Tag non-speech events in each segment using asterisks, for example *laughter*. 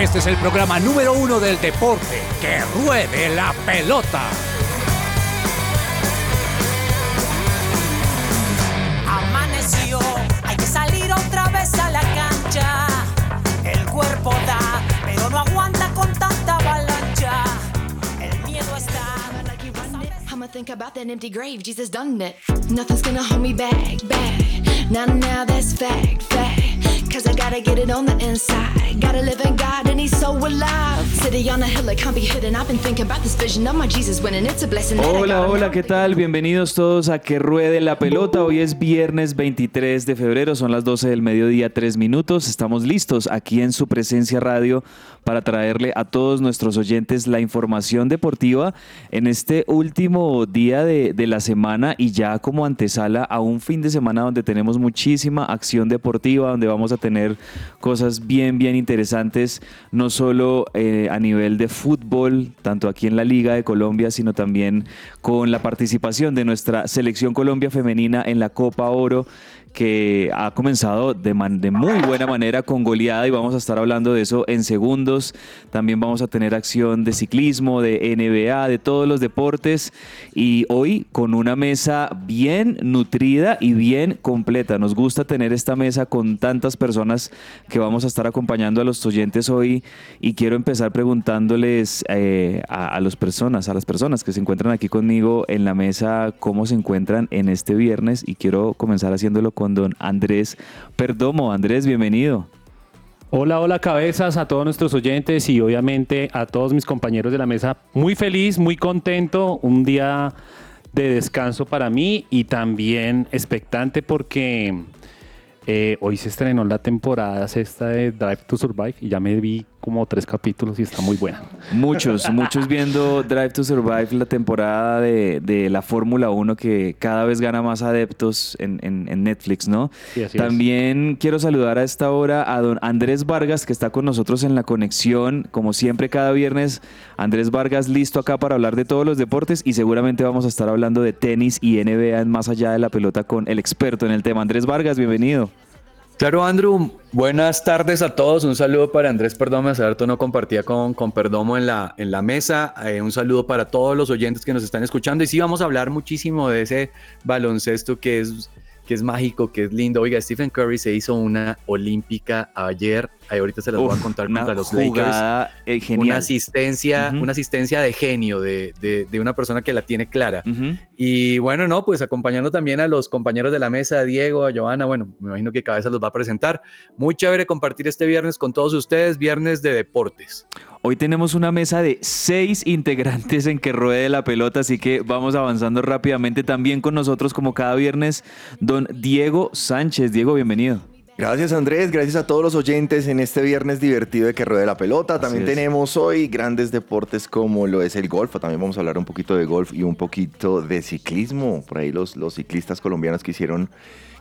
Este es el programa número uno del deporte. ¡Que ruede la pelota! Amaneció, hay que salir otra vez a la cancha. El cuerpo da, pero no aguanta con tanta avalancha. El miedo está. I'ma think about that empty grave, Jesus done it. Nothing's gonna hold me back, back. Now, now that's fact, fact. Cause I gotta get it on the inside. Gotta live in God and He's so alive. City on a hill, it can't be hidden. I've been thinking about this vision of my Jesus winning. It's a blessing. Hola, hola. ¿qué tal? Bienvenidos todos a Que Ruede la Pelota. Hoy es viernes 23 de febrero, son las 12 del mediodía, 3 minutos. Estamos listos aquí en su presencia radio para traerle a todos nuestros oyentes la información deportiva en este último día de, de la semana y ya como antesala a un fin de semana donde tenemos muchísima acción deportiva, donde vamos a tener cosas bien, bien interesantes, no solo eh, a nivel de fútbol, tanto aquí en la Liga de Colombia, sino también con la participación de nuestra selección Colombia femenina en la Copa Oro que ha comenzado de, man- de muy buena manera con goleada y vamos a estar hablando de eso en segundos. También vamos a tener acción de ciclismo, de NBA, de todos los deportes y hoy con una mesa bien nutrida y bien completa. Nos gusta tener esta mesa con tantas personas que vamos a estar acompañando a los oyentes hoy y quiero empezar preguntándoles eh, a, a las personas, a las personas que se encuentran aquí conmigo en la mesa, cómo se encuentran en este viernes y quiero comenzar haciéndolo con don Andrés Perdomo. Andrés, bienvenido. Hola, hola cabezas a todos nuestros oyentes y obviamente a todos mis compañeros de la mesa. Muy feliz, muy contento, un día de descanso para mí y también expectante porque eh, hoy se estrenó la temporada sexta de Drive to Survive y ya me vi como tres capítulos y está muy buena. Muchos, muchos viendo Drive to Survive, la temporada de, de la Fórmula 1 que cada vez gana más adeptos en, en- en Netflix, ¿no? Sí, así es. También quiero saludar a esta hora a don Andrés Vargas que está con nosotros en la conexión, como siempre cada viernes. Andrés Vargas listo acá para hablar de todos los deportes y seguramente vamos a estar hablando de tenis y NBA en más allá de la pelota con el experto en el tema. Andrés Vargas, bienvenido. Claro, Andrew, buenas tardes a todos. Un saludo para Andrés Perdomo. Harto no compartía con, con Perdomo en la, en la mesa. Eh, un saludo para todos los oyentes que nos están escuchando. Y sí, vamos a hablar muchísimo de ese baloncesto que es, que es mágico, que es lindo. Oiga, Stephen Curry se hizo una olímpica ayer. Ahí ahorita se las voy a contar una contra los Lakers. jugada eh, Una asistencia, una asistencia de genio de, de- de una persona que la tiene clara. Y bueno, no, pues acompañando también a los compañeros de la mesa, a Diego, a Joana, bueno, me imagino que Cabeza los va a presentar. Muy chévere compartir este viernes con todos ustedes, viernes de deportes. Hoy tenemos una mesa de seis integrantes en que ruede la pelota, así que vamos avanzando rápidamente. También con nosotros, como cada viernes, don Diego Sánchez. Diego, bienvenido. Gracias Andrés, gracias a todos los oyentes en este viernes divertido de que ruede la pelota. También es. tenemos hoy grandes deportes como lo es el golf. También vamos a hablar un poquito de golf y un poquito de ciclismo. Por ahí los, los ciclistas colombianos que hicieron,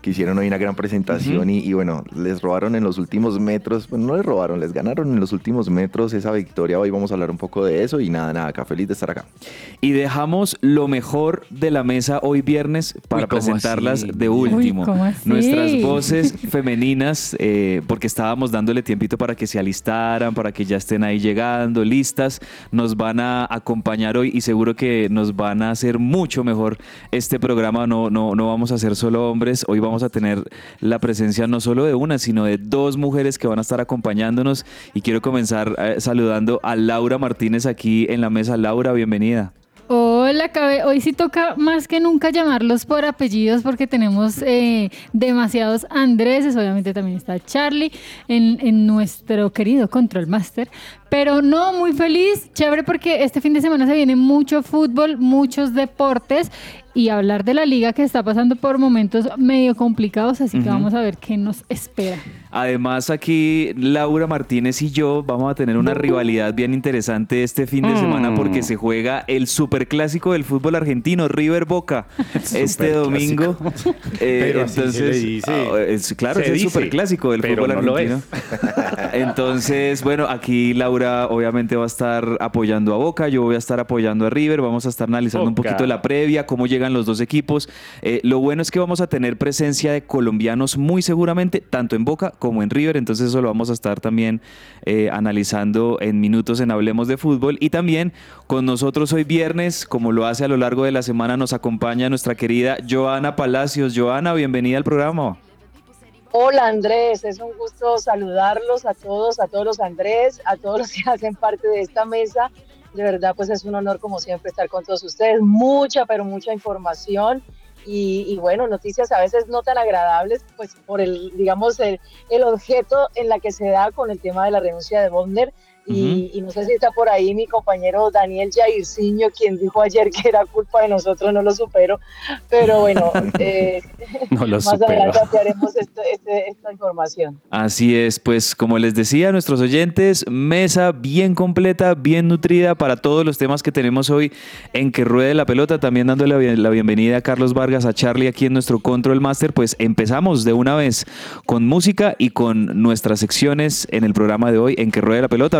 que hicieron hoy una gran presentación y, y bueno, les robaron en los últimos metros. Bueno, no les robaron, les ganaron en los últimos metros esa victoria. Hoy vamos a hablar un poco de eso y nada, nada, acá feliz de estar acá. Y dejamos lo mejor de la mesa hoy viernes para Uy, ¿cómo presentarlas así? de último. Nuestras voces *laughs* femeninas, eh, porque estábamos dándole tiempito para que se alistaran, para que ya estén ahí llegando, listas, nos van a acompañar hoy y seguro que nos van a hacer mucho mejor este programa. No, no, no vamos a ser solo hombres, hoy vamos a tener la presencia no solo de una, sino de dos mujeres que van a estar acompañándonos. Y quiero comenzar eh, saludando a Laura Martínez aquí en la mesa. Laura, bienvenida. Hola, Cabe. Hoy sí toca más que nunca llamarlos por apellidos porque tenemos eh, demasiados Andreses. Obviamente también está Charlie en, en nuestro querido Control Master. Pero no, muy feliz, chévere porque este fin de semana se viene mucho fútbol, muchos deportes y hablar de la liga que está pasando por momentos medio complicados. Así que vamos a ver qué nos espera. Además, aquí Laura Martínez y yo vamos a tener una rivalidad bien interesante este fin de semana porque se juega el Superclásico clásico del fútbol argentino, River Boca, *laughs* este domingo. Eh, *laughs* Pero se entonces, le dice. ah, es- claro, Se es el dice, super clásico del fútbol no argentino. *laughs* Entonces, bueno, aquí Laura obviamente va a estar apoyando a Boca, yo voy a estar apoyando a River, vamos a estar analizando un poquito la previa, cómo llegan los dos equipos. Eh, lo bueno es que vamos a tener presencia de colombianos muy seguramente, tanto en Boca como en River, entonces eso lo vamos a estar también eh, analizando en minutos en Hablemos de Fútbol. Y también con nosotros hoy viernes, como lo hace a lo largo de la semana, nos acompaña nuestra querida Joana Palacios. Joana, bienvenida al programa. Hola Andrés, es un gusto saludarlos a todos, a todos los Andrés, a todos los que *laughs* hacen parte de esta mesa. De verdad, pues es un honor como siempre estar con todos ustedes. Mucha, pero mucha información y, y bueno, noticias a veces no tan agradables, pues por el, digamos, el, el objeto en la que se da con el tema de la renuncia de Bondner. Y, y no sé si está por ahí mi compañero Daniel Jairzinho, quien dijo ayer que era culpa de nosotros, no lo supero, pero bueno, *laughs* eh, No lo *laughs* más supero. adelante ampliaremos esto- este- esta información. Así es, pues como les decía a nuestros oyentes, mesa bien completa, bien nutrida para todos los temas que tenemos hoy en Que Ruede la Pelota, también dándole la bien- la bienvenida a Carlos Vargas, a Charlie aquí en nuestro Control Master, pues empezamos de una vez con música y con nuestras secciones en el programa de hoy en Que Ruede la Pelota,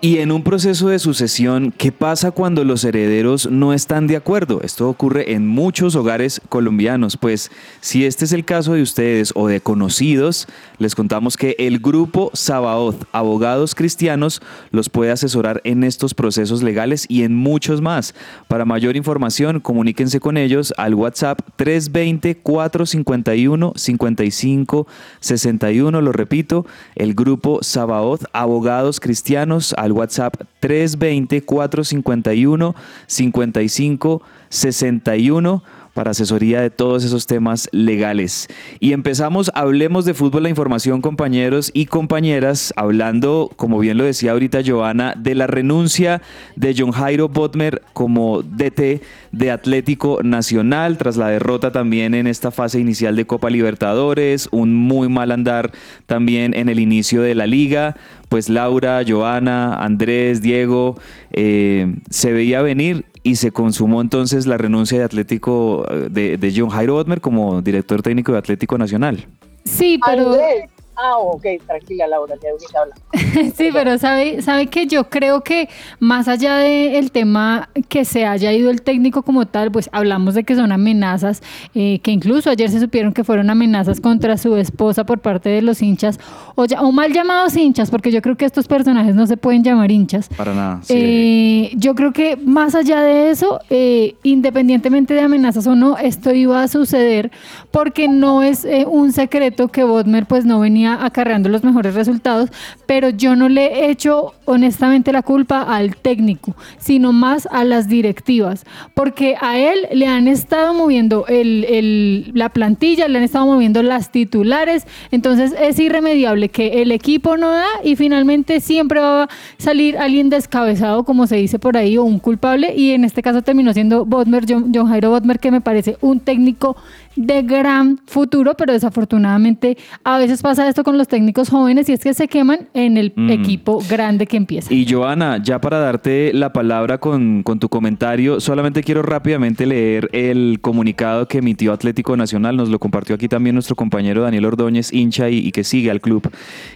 Y en un proceso de sucesión, ¿qué pasa cuando los herederos no están de acuerdo? Esto ocurre en muchos hogares colombianos. Pues si este es el caso de ustedes o de conocidos, les contamos que el grupo Sabaoth, Abogados Cristianos, los puede asesorar en estos procesos legales y en muchos más. Para mayor información, comuníquense con ellos al WhatsApp 320-451-5561. Lo repito, el grupo Sabaoth, Abogados Cristianos, WhatsApp 320-451-5561 para asesoría de todos esos temas legales. Y empezamos, hablemos de fútbol, la información, compañeros y compañeras, hablando, como bien lo decía ahorita Joana, de la renuncia de John Jairo Botmer como DT de Atlético Nacional, tras la derrota también en esta fase inicial de Copa Libertadores, un muy mal andar también en el inicio de la liga. Pues Laura, Joana, Andrés, Diego, eh, se veía venir y se consumó entonces la renuncia de Atlético eh, de, de John Jairo Botmer como director técnico de Atlético Nacional. Sí, pero... Andrés. Ah, ok, tranquila Laura, ya ahorita habla. *laughs* Sí, pero sabe, sabe que yo creo que más allá del tema que se haya ido el técnico como tal, pues hablamos de que son amenazas, eh, que incluso ayer se supieron que fueron amenazas contra su esposa por parte de los hinchas, o, ya- o mal llamados hinchas, porque yo creo que estos personajes no se pueden llamar hinchas. Para nada. sí. Eh, yo creo que más allá de eso, eh, independientemente de amenazas o no, esto iba a suceder porque no es eh, un secreto que Bodmer pues no venía acarreando los mejores resultados, pero yo no le he hecho honestamente la culpa al técnico, sino más a las directivas, porque a él le han estado moviendo la plantilla, le han estado moviendo las titulares, entonces es irremediable que el equipo no da y finalmente siempre va a salir alguien descabezado, como se dice por ahí, o un culpable, y en este caso terminó siendo Bodmer, John, John Jairo Bodmer, que me parece un técnico de gran futuro, pero desafortunadamente a veces pasa esto con los técnicos jóvenes y es que se queman en el Mm. equipo grande que empieza. Y Joana, ya para darte la palabra con, con tu comentario, solamente quiero rápidamente leer el comunicado que emitió Atlético Nacional, nos lo compartió aquí también nuestro compañero Daniel Ordóñez, hincha y, y que sigue al club.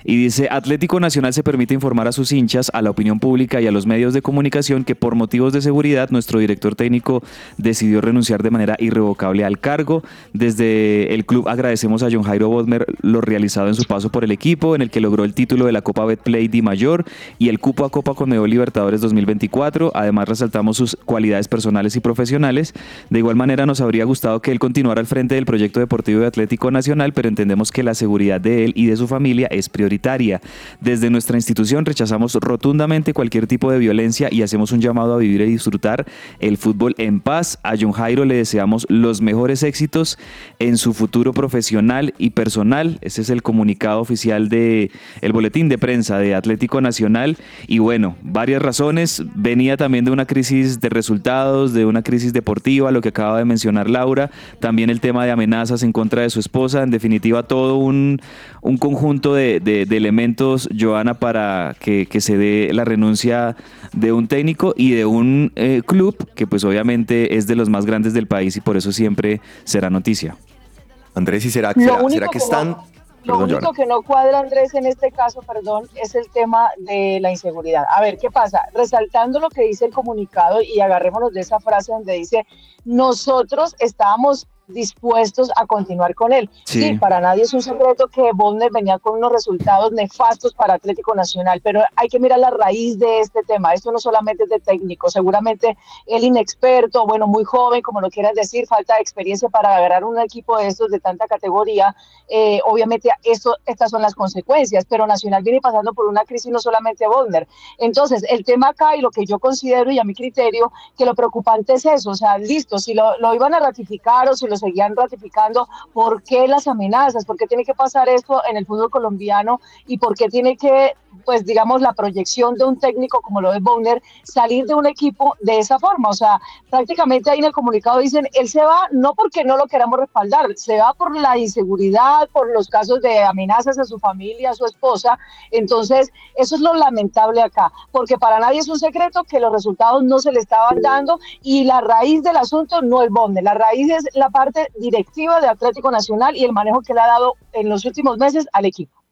Y dice, Atlético Nacional se permite informar a sus hinchas, a la opinión pública y a los medios de comunicación que por motivos de seguridad nuestro director técnico decidió renunciar de manera irrevocable al cargo. Desde el club agradecemos a John Jairo Bodmer lo realizado en su paso por el equipo, en el que logró el título de la Copa Betplay Di Mayor y el cupo a Copa Conmebol Libertadores 2024. Además resaltamos sus cualidades personales y profesionales. De igual manera nos habría gustado que él continuara al frente del proyecto deportivo de Atlético Nacional, pero entendemos que la seguridad de él y de su familia es prioritaria. Desde nuestra institución rechazamos rotundamente cualquier tipo de violencia y hacemos un llamado a vivir y disfrutar el fútbol en paz. A John Jairo le deseamos los mejores éxitos en su futuro profesional y personal. Ese es el comunicado oficial de boletín de prensa de Atlético Nacional y bueno, varias razones. Venía también de una crisis de resultados, de una crisis deportiva, lo que acaba de mencionar Laura, también el tema de amenazas en contra de su esposa, en definitiva todo un, un conjunto de, de- de elementos, Joana, para que, que se dé la renuncia de un técnico y de un eh, club que pues obviamente es de los más grandes del país y por eso siempre será noticia. Andrés, ¿y será, será, será que que están... no- Perdón, Lo único Joana. que no cuadra, Andrés, en este caso, perdón, es el tema de la inseguridad. A ver, ¿qué pasa? Resaltando lo que dice el comunicado y agarrémonos de esa frase donde dice, nosotros estábamos dispuestos a continuar con él. Sí. para nadie es un secreto que Bonner venía con unos resultados nefastos para Atlético Nacional, pero hay que mirar la raíz de este tema. Esto no solamente es de técnico, seguramente el inexperto, bueno, muy joven, como lo quieras decir, falta de experiencia para agarrar un equipo de estos de tanta categoría. Eh, obviamente, esto, estas son las consecuencias, pero Nacional viene pasando por una crisis no solamente Bonner. Entonces, el tema acá y lo que yo considero y a mi criterio, que lo preocupante es eso, o sea, listo, si lo, lo iban a ratificar o si lo seguían ratificando, ¿por qué las amenazas? ¿Por qué tiene que pasar esto en el fútbol colombiano? ¿Y por qué tiene que, pues digamos, la proyección de un técnico como lo es Bonner salir de un equipo de esa forma? O sea, prácticamente ahí en el comunicado dicen, él se va no porque no lo queramos respaldar, se va por la inseguridad, por los casos de amenazas a su familia, a su esposa. Entonces, eso es lo lamentable acá, porque para nadie es un secreto que los resultados no se le estaban dando y la raíz del asunto no es Bonner, la raíz es la parte directiva de Atlético Nacional y el manejo que le ha dado en los últimos meses al equipo.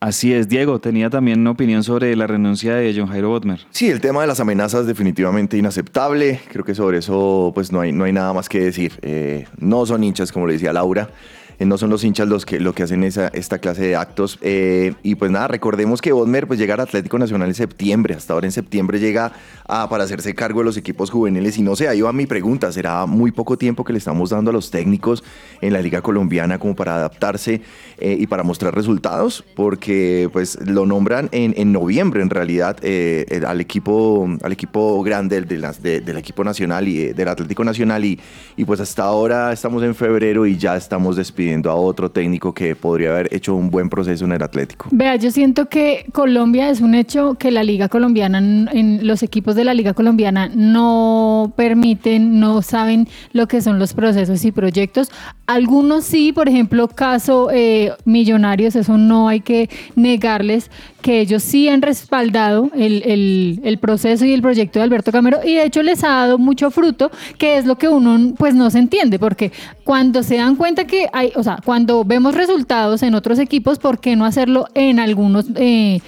Así es, Diego, tenía también una opinión sobre la renuncia de John Jairo Botmer. Sí, el tema de las amenazas definitivamente inaceptable. Creo que sobre eso pues no hay, no hay nada más que decir. Eh, no son hinchas, como le decía Laura. Eh, no son los hinchas los que, lo que hacen esa, esta clase de actos. Eh, y pues nada, recordemos que Bodmer pues llega al Atlético Nacional en septiembre. Hasta ahora en septiembre llega a, para hacerse cargo de los equipos juveniles. Y no sé, ahí va mi pregunta. ¿Será muy poco tiempo que le estamos dando a los técnicos en la Liga Colombiana como para adaptarse eh, y para mostrar resultados? Porque pues lo nombran en, en noviembre en realidad al, equipo, al equipo grande de del equipo nacional y del Atlético Nacional. Y, y pues hasta ahora estamos en febrero y ya estamos despidiendo a otro técnico que podría haber hecho un buen proceso en el Atlético. Vea, yo siento que Colombia es un hecho que la Liga Colombiana, en, los equipos de la Liga Colombiana no permiten, no saben lo que son los procesos y proyectos. Algunos sí, por ejemplo, caso eh, Millonarios, eso no hay que negarles, que ellos sí han respaldado el, el- el proceso y el proyecto de Alberto Camero y de hecho les ha dado mucho fruto, que es lo que uno pues no se entiende, porque cuando se dan cuenta que hay, o sea, cuando vemos resultados en otros equipos, ¿por qué no hacerlo en algunos eh,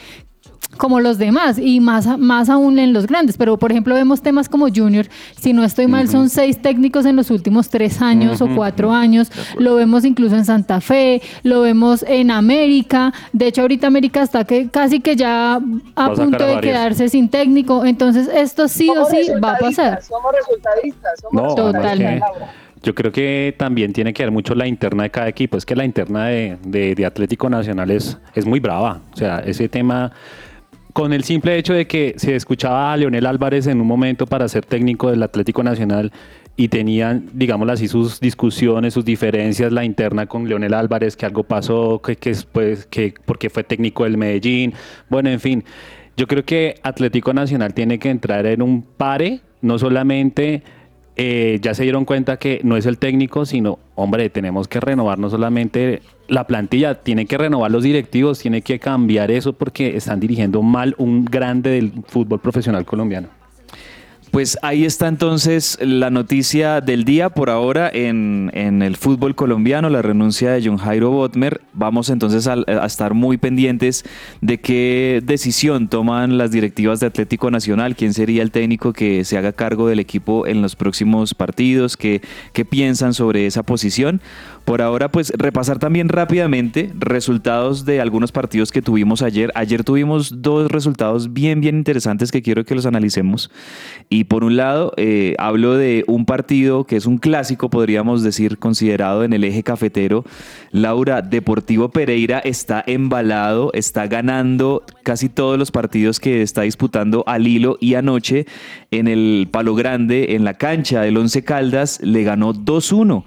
como los demás y más, a- más aún en los grandes. Pero, por ejemplo, vemos temas como Junior. Si no estoy mal, son seis técnicos en los últimos tres años o cuatro años. Lo vemos incluso en Santa Fe, lo vemos en América. De hecho, ahorita América está que casi que ya a punto a de quedarse sin técnico. Entonces, esto sí o sí va a pasar. Somos resultadistas. Somos No, resultadistas, Totalmente. Yo creo que también tiene que ver mucho la interna de cada equipo. Es que la interna de, de- Atlético Nacional es, es muy brava. O sea, ese tema, con el simple hecho de que se escuchaba a Leonel Álvarez en un momento para ser técnico del Atlético Nacional y tenían, digámoslo así, sus discusiones, sus diferencias, la interna con Leonel Álvarez, que algo pasó, que, que después, que porque fue técnico del Medellín. Bueno, en fin. Yo creo que Atlético Nacional tiene que entrar en un pare, no solamente eh, ya se dieron cuenta que no es el técnico, sino, hombre, tenemos que renovar no solamente la plantilla, tiene que renovar los directivos, tiene que cambiar eso porque están dirigiendo mal un grande del fútbol profesional colombiano. Pues ahí está entonces la noticia del día por ahora en, en el fútbol colombiano, la renuncia de John Jairo Botmer. Vamos entonces a, a estar muy pendientes de qué decisión toman las directivas de Atlético Nacional, quién sería el técnico que se haga cargo del equipo en los próximos partidos, qué, qué piensan sobre esa posición. Por ahora, pues repasar también rápidamente resultados de algunos partidos que tuvimos ayer. Ayer tuvimos dos resultados bien, bien interesantes que quiero que los analicemos. Y por un lado, eh, hablo de un partido que es un clásico, podríamos decir, considerado en el eje cafetero. Laura, Deportivo Pereira está embalado, está ganando casi todos los partidos que está disputando al hilo y anoche en el Palo Grande, en la cancha del Once Caldas, le ganó 2-1.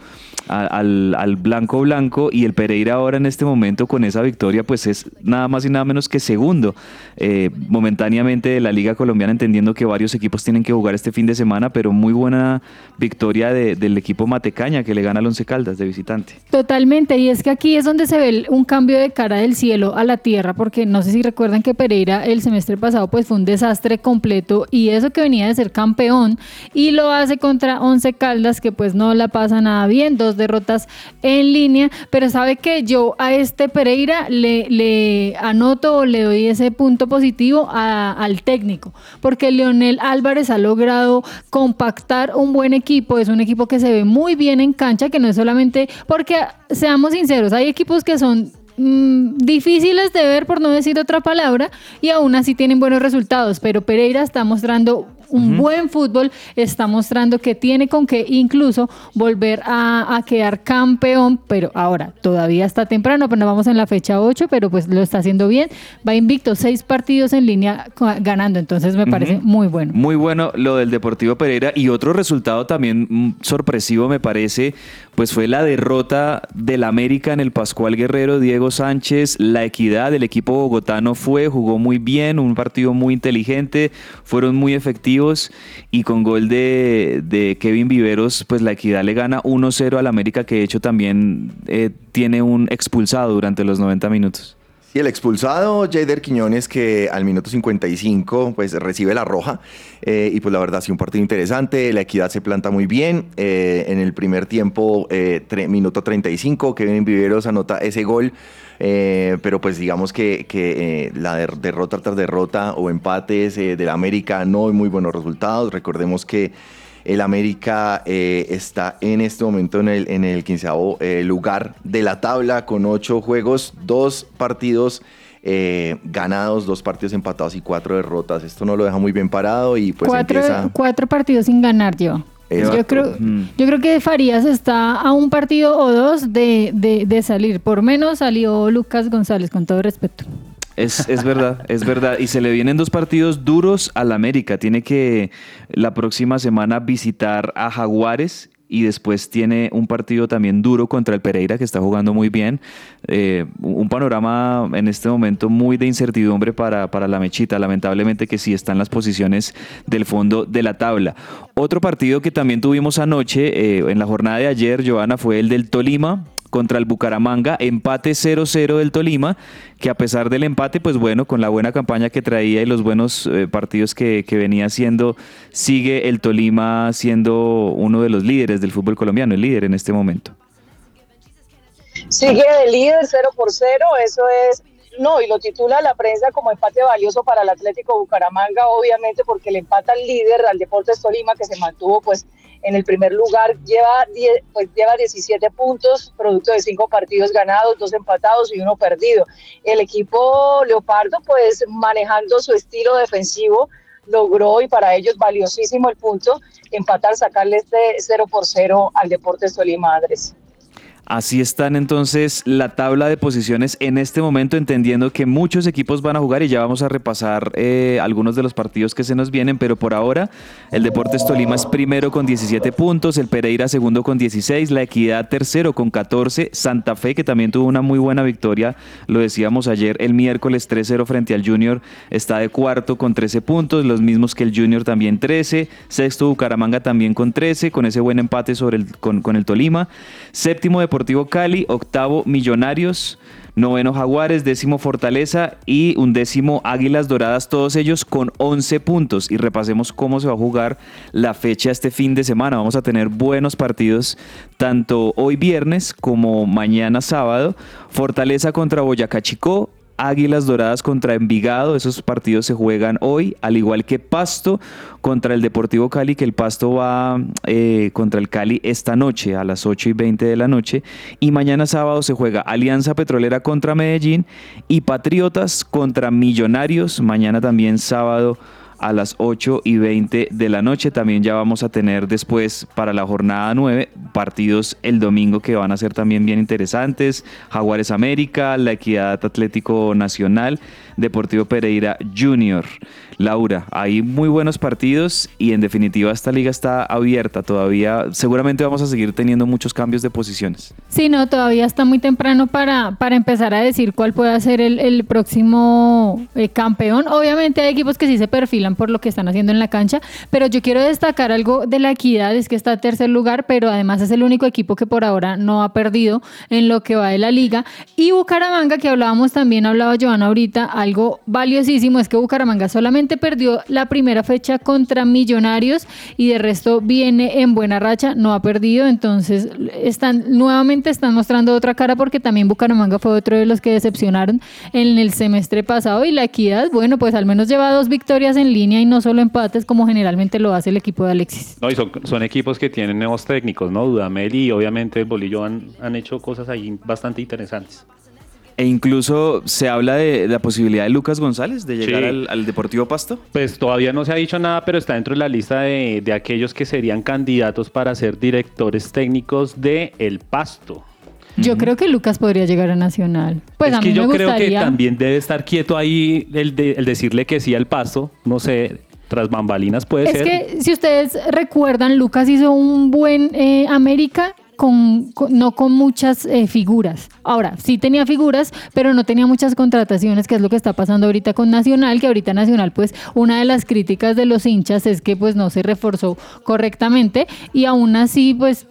Al, al blanco blanco y el Pereira ahora en este momento con esa victoria pues es nada más y nada menos que segundo eh, momentáneamente de la Liga Colombiana entendiendo que varios equipos tienen que jugar este fin de semana pero muy buena victoria de- del equipo Matecaña que le gana al Once Caldas de visitante. Totalmente, y es que aquí es donde se ve un cambio de cara del cielo a la tierra, porque no sé si recuerdan que Pereira el semestre pasado pues fue un desastre completo y eso que venía de ser campeón y lo hace contra Once Caldas que pues no la pasa nada bien, derrotas en línea, pero sabe que yo a este Pereira le, anoto o le doy ese punto positivo al técnico, porque Leonel Álvarez ha logrado compactar un buen equipo, es un equipo que se ve muy bien en cancha, que no es solamente, porque seamos sinceros, hay equipos que son mm, difíciles de ver, por no decir otra palabra, y aún así tienen buenos resultados, pero Pereira está mostrando un buen fútbol, está mostrando que tiene con qué incluso volver a, a quedar campeón, pero ahora todavía está temprano, pero no vamos en la fecha 8, pero pues lo está haciendo bien, va invicto, seis partidos en línea ganando, entonces me parece muy bueno. Muy bueno lo del Deportivo Pereira y otro resultado también mm, sorpresivo me parece, pues fue la derrota del América en el Pascual Guerrero, Diego Sánchez, la equidad del equipo bogotano fue, jugó muy bien, un partido muy inteligente, fueron muy efectivos y con gol de, Kevin Viveros, pues la equidad le gana 1-0 al América que de hecho también eh, tiene un expulsado durante los 90 minutos. Y el expulsado, Jader Quiñones, que al minuto 55 pues recibe la roja. eh, y pues la verdad, sí, un partido interesante. La equidad se planta muy bien. eh, en el primer tiempo, eh, tre- minuto 35, Kevin Viveros anota ese gol. Eh, pero pues digamos que, que, eh, la der- derrota tras derrota o empates eh, del América no hay muy buenos resultados. Recordemos que el América eh, está en este momento en el, en el quinceavo eh, lugar de la tabla con ocho juegos, dos partidos eh, ganados, dos partidos empatados y cuatro derrotas. Esto no lo deja muy bien parado y pues cuatro, empieza... cuatro partidos sin ganar yo. Yo creo, yo creo que Farías está a un partido o dos de, de- de salir. Por menos salió Lucas González, con todo respeto. Es, es verdad, es verdad. Y se le vienen dos partidos duros al América. Tiene que la próxima semana visitar a Jaguares y después tiene un partido también duro contra el Pereira que está jugando muy bien. Eh, un panorama en este momento muy de incertidumbre para, para la mechita. Lamentablemente que sí está en las posiciones del fondo de la tabla. Otro partido que también tuvimos anoche, eh, en la jornada de ayer, Joana, fue el del Tolima contra el Bucaramanga, empate 0-0 del Tolima, que a pesar del empate, pues bueno, con la buena campaña que traía y los buenos eh, partidos que, venía haciendo, sigue el Tolima siendo uno de los líderes del fútbol colombiano, el líder en este momento. Sigue de líder 0 por 0, eso es, no, y lo titula la prensa como empate valioso para el Atlético Bucaramanga, obviamente porque le empata al líder, al Deportes Tolima, que se mantuvo pues en el primer lugar, lleva, 10, pues, lleva 17 puntos, producto de cinco partidos ganados, dos empatados y uno perdido. El equipo Leopardo pues manejando su estilo defensivo, logró y para ellos valiosísimo el punto, empatar, sacarle este 0 por 0 al Deportes Tolima, Andrés. Así están entonces la tabla de posiciones en este momento, entendiendo que muchos equipos van a jugar y ya vamos a repasar eh, algunos de los partidos que se nos vienen, pero por ahora el Deportes Tolima es primero con 17 puntos, el Pereira segundo con 16, la Equidad tercero con 14, Santa Fe que también tuvo una muy buena victoria, lo decíamos ayer, el miércoles 3-0 frente al Junior, está de cuarto con 13 puntos, los mismos que el Junior también 13, sexto Bucaramanga también con 13, con ese buen empate sobre el, con, con el Tolima, séptimo Cali, octavo Millonarios, noveno Jaguares, décimo Fortaleza y undécimo Águilas Doradas, todos ellos con 11 puntos. Y repasemos cómo se va a jugar la fecha este fin de semana. Vamos a tener buenos partidos tanto hoy viernes como mañana sábado. Fortaleza contra Boyacá Chicó, Águilas Doradas contra Envigado, esos partidos se juegan hoy, al igual que Pasto contra el Deportivo Cali, que el Pasto va eh, contra el Cali esta noche a las 8 y 20 de la noche. Y mañana sábado se juega Alianza Petrolera contra Medellín y Patriotas contra Millonarios. Mañana también sábado a las 8 y 20 de la noche. También ya vamos a tener después para la jornada 9 partidos el domingo que van a ser también bien interesantes. Jaguares América, la Equidad Atlético Nacional. Deportivo Pereira Junior. Laura, hay muy buenos partidos y en definitiva esta liga está abierta todavía. Seguramente vamos a seguir teniendo muchos cambios de posiciones. Sí, no, todavía está muy temprano para, para empezar a decir cuál puede ser el, el próximo eh, campeón. Obviamente hay equipos que sí se perfilan por lo que están haciendo en la cancha, pero yo quiero destacar algo de la equidad, es que está en tercer lugar, pero además es el único equipo que por ahora no ha perdido en lo que va de la liga. Y Bucaramanga, que hablábamos también, hablaba Joana ahorita, algo valiosísimo es que Bucaramanga solamente perdió la primera fecha contra Millonarios y de resto viene en buena racha, no ha perdido, entonces están nuevamente están mostrando otra cara porque también Bucaramanga fue otro de los que decepcionaron en el semestre pasado y la equidad, bueno, pues al menos lleva dos victorias en línea y no solo empates como generalmente lo hace el equipo de Alexis. No, y son, son equipos que tienen nuevos técnicos, ¿no? Dudamel y obviamente Bolillo han, han hecho cosas ahí bastante interesantes. E incluso se habla de la posibilidad de Lucas González de llegar Sí. al, al Deportivo Pasto. Pues todavía no se ha dicho nada, pero está dentro de la lista de, de aquellos que serían candidatos para ser directores técnicos de El Pasto. Yo creo que Lucas podría llegar a Nacional. Pues es a que mí yo me creo que también debe estar quieto ahí el, de- el decirle que sí al Pasto. No sé, tras bambalinas puede Es ser. que si ustedes recuerdan, Lucas hizo un buen eh, América. Con, no con muchas eh, figuras. Ahora, sí tenía figuras, pero no tenía muchas contrataciones, que es lo que está pasando ahorita con Nacional, que ahorita Nacional, pues, una de las críticas de los hinchas es que pues no se reforzó correctamente y aún así, pues,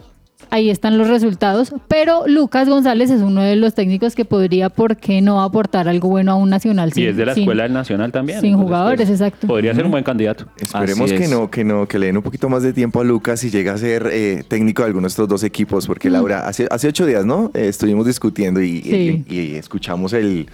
ahí están los resultados. Pero Lucas González es uno de los técnicos que podría, ¿por qué no aportar algo bueno a un Nacional? y sin- es de la sin- escuela del Nacional también. sin entonces, jugadores, pues, exacto. Podría ser un buen candidato. Esperemos que no, que no, que le den un poquito más de tiempo a Lucas y llegue a ser eh, técnico de alguno de estos dos equipos, porque Laura, hace, hace ocho días, ¿no? Eh, estuvimos discutiendo y, Sí. y- y escuchamos el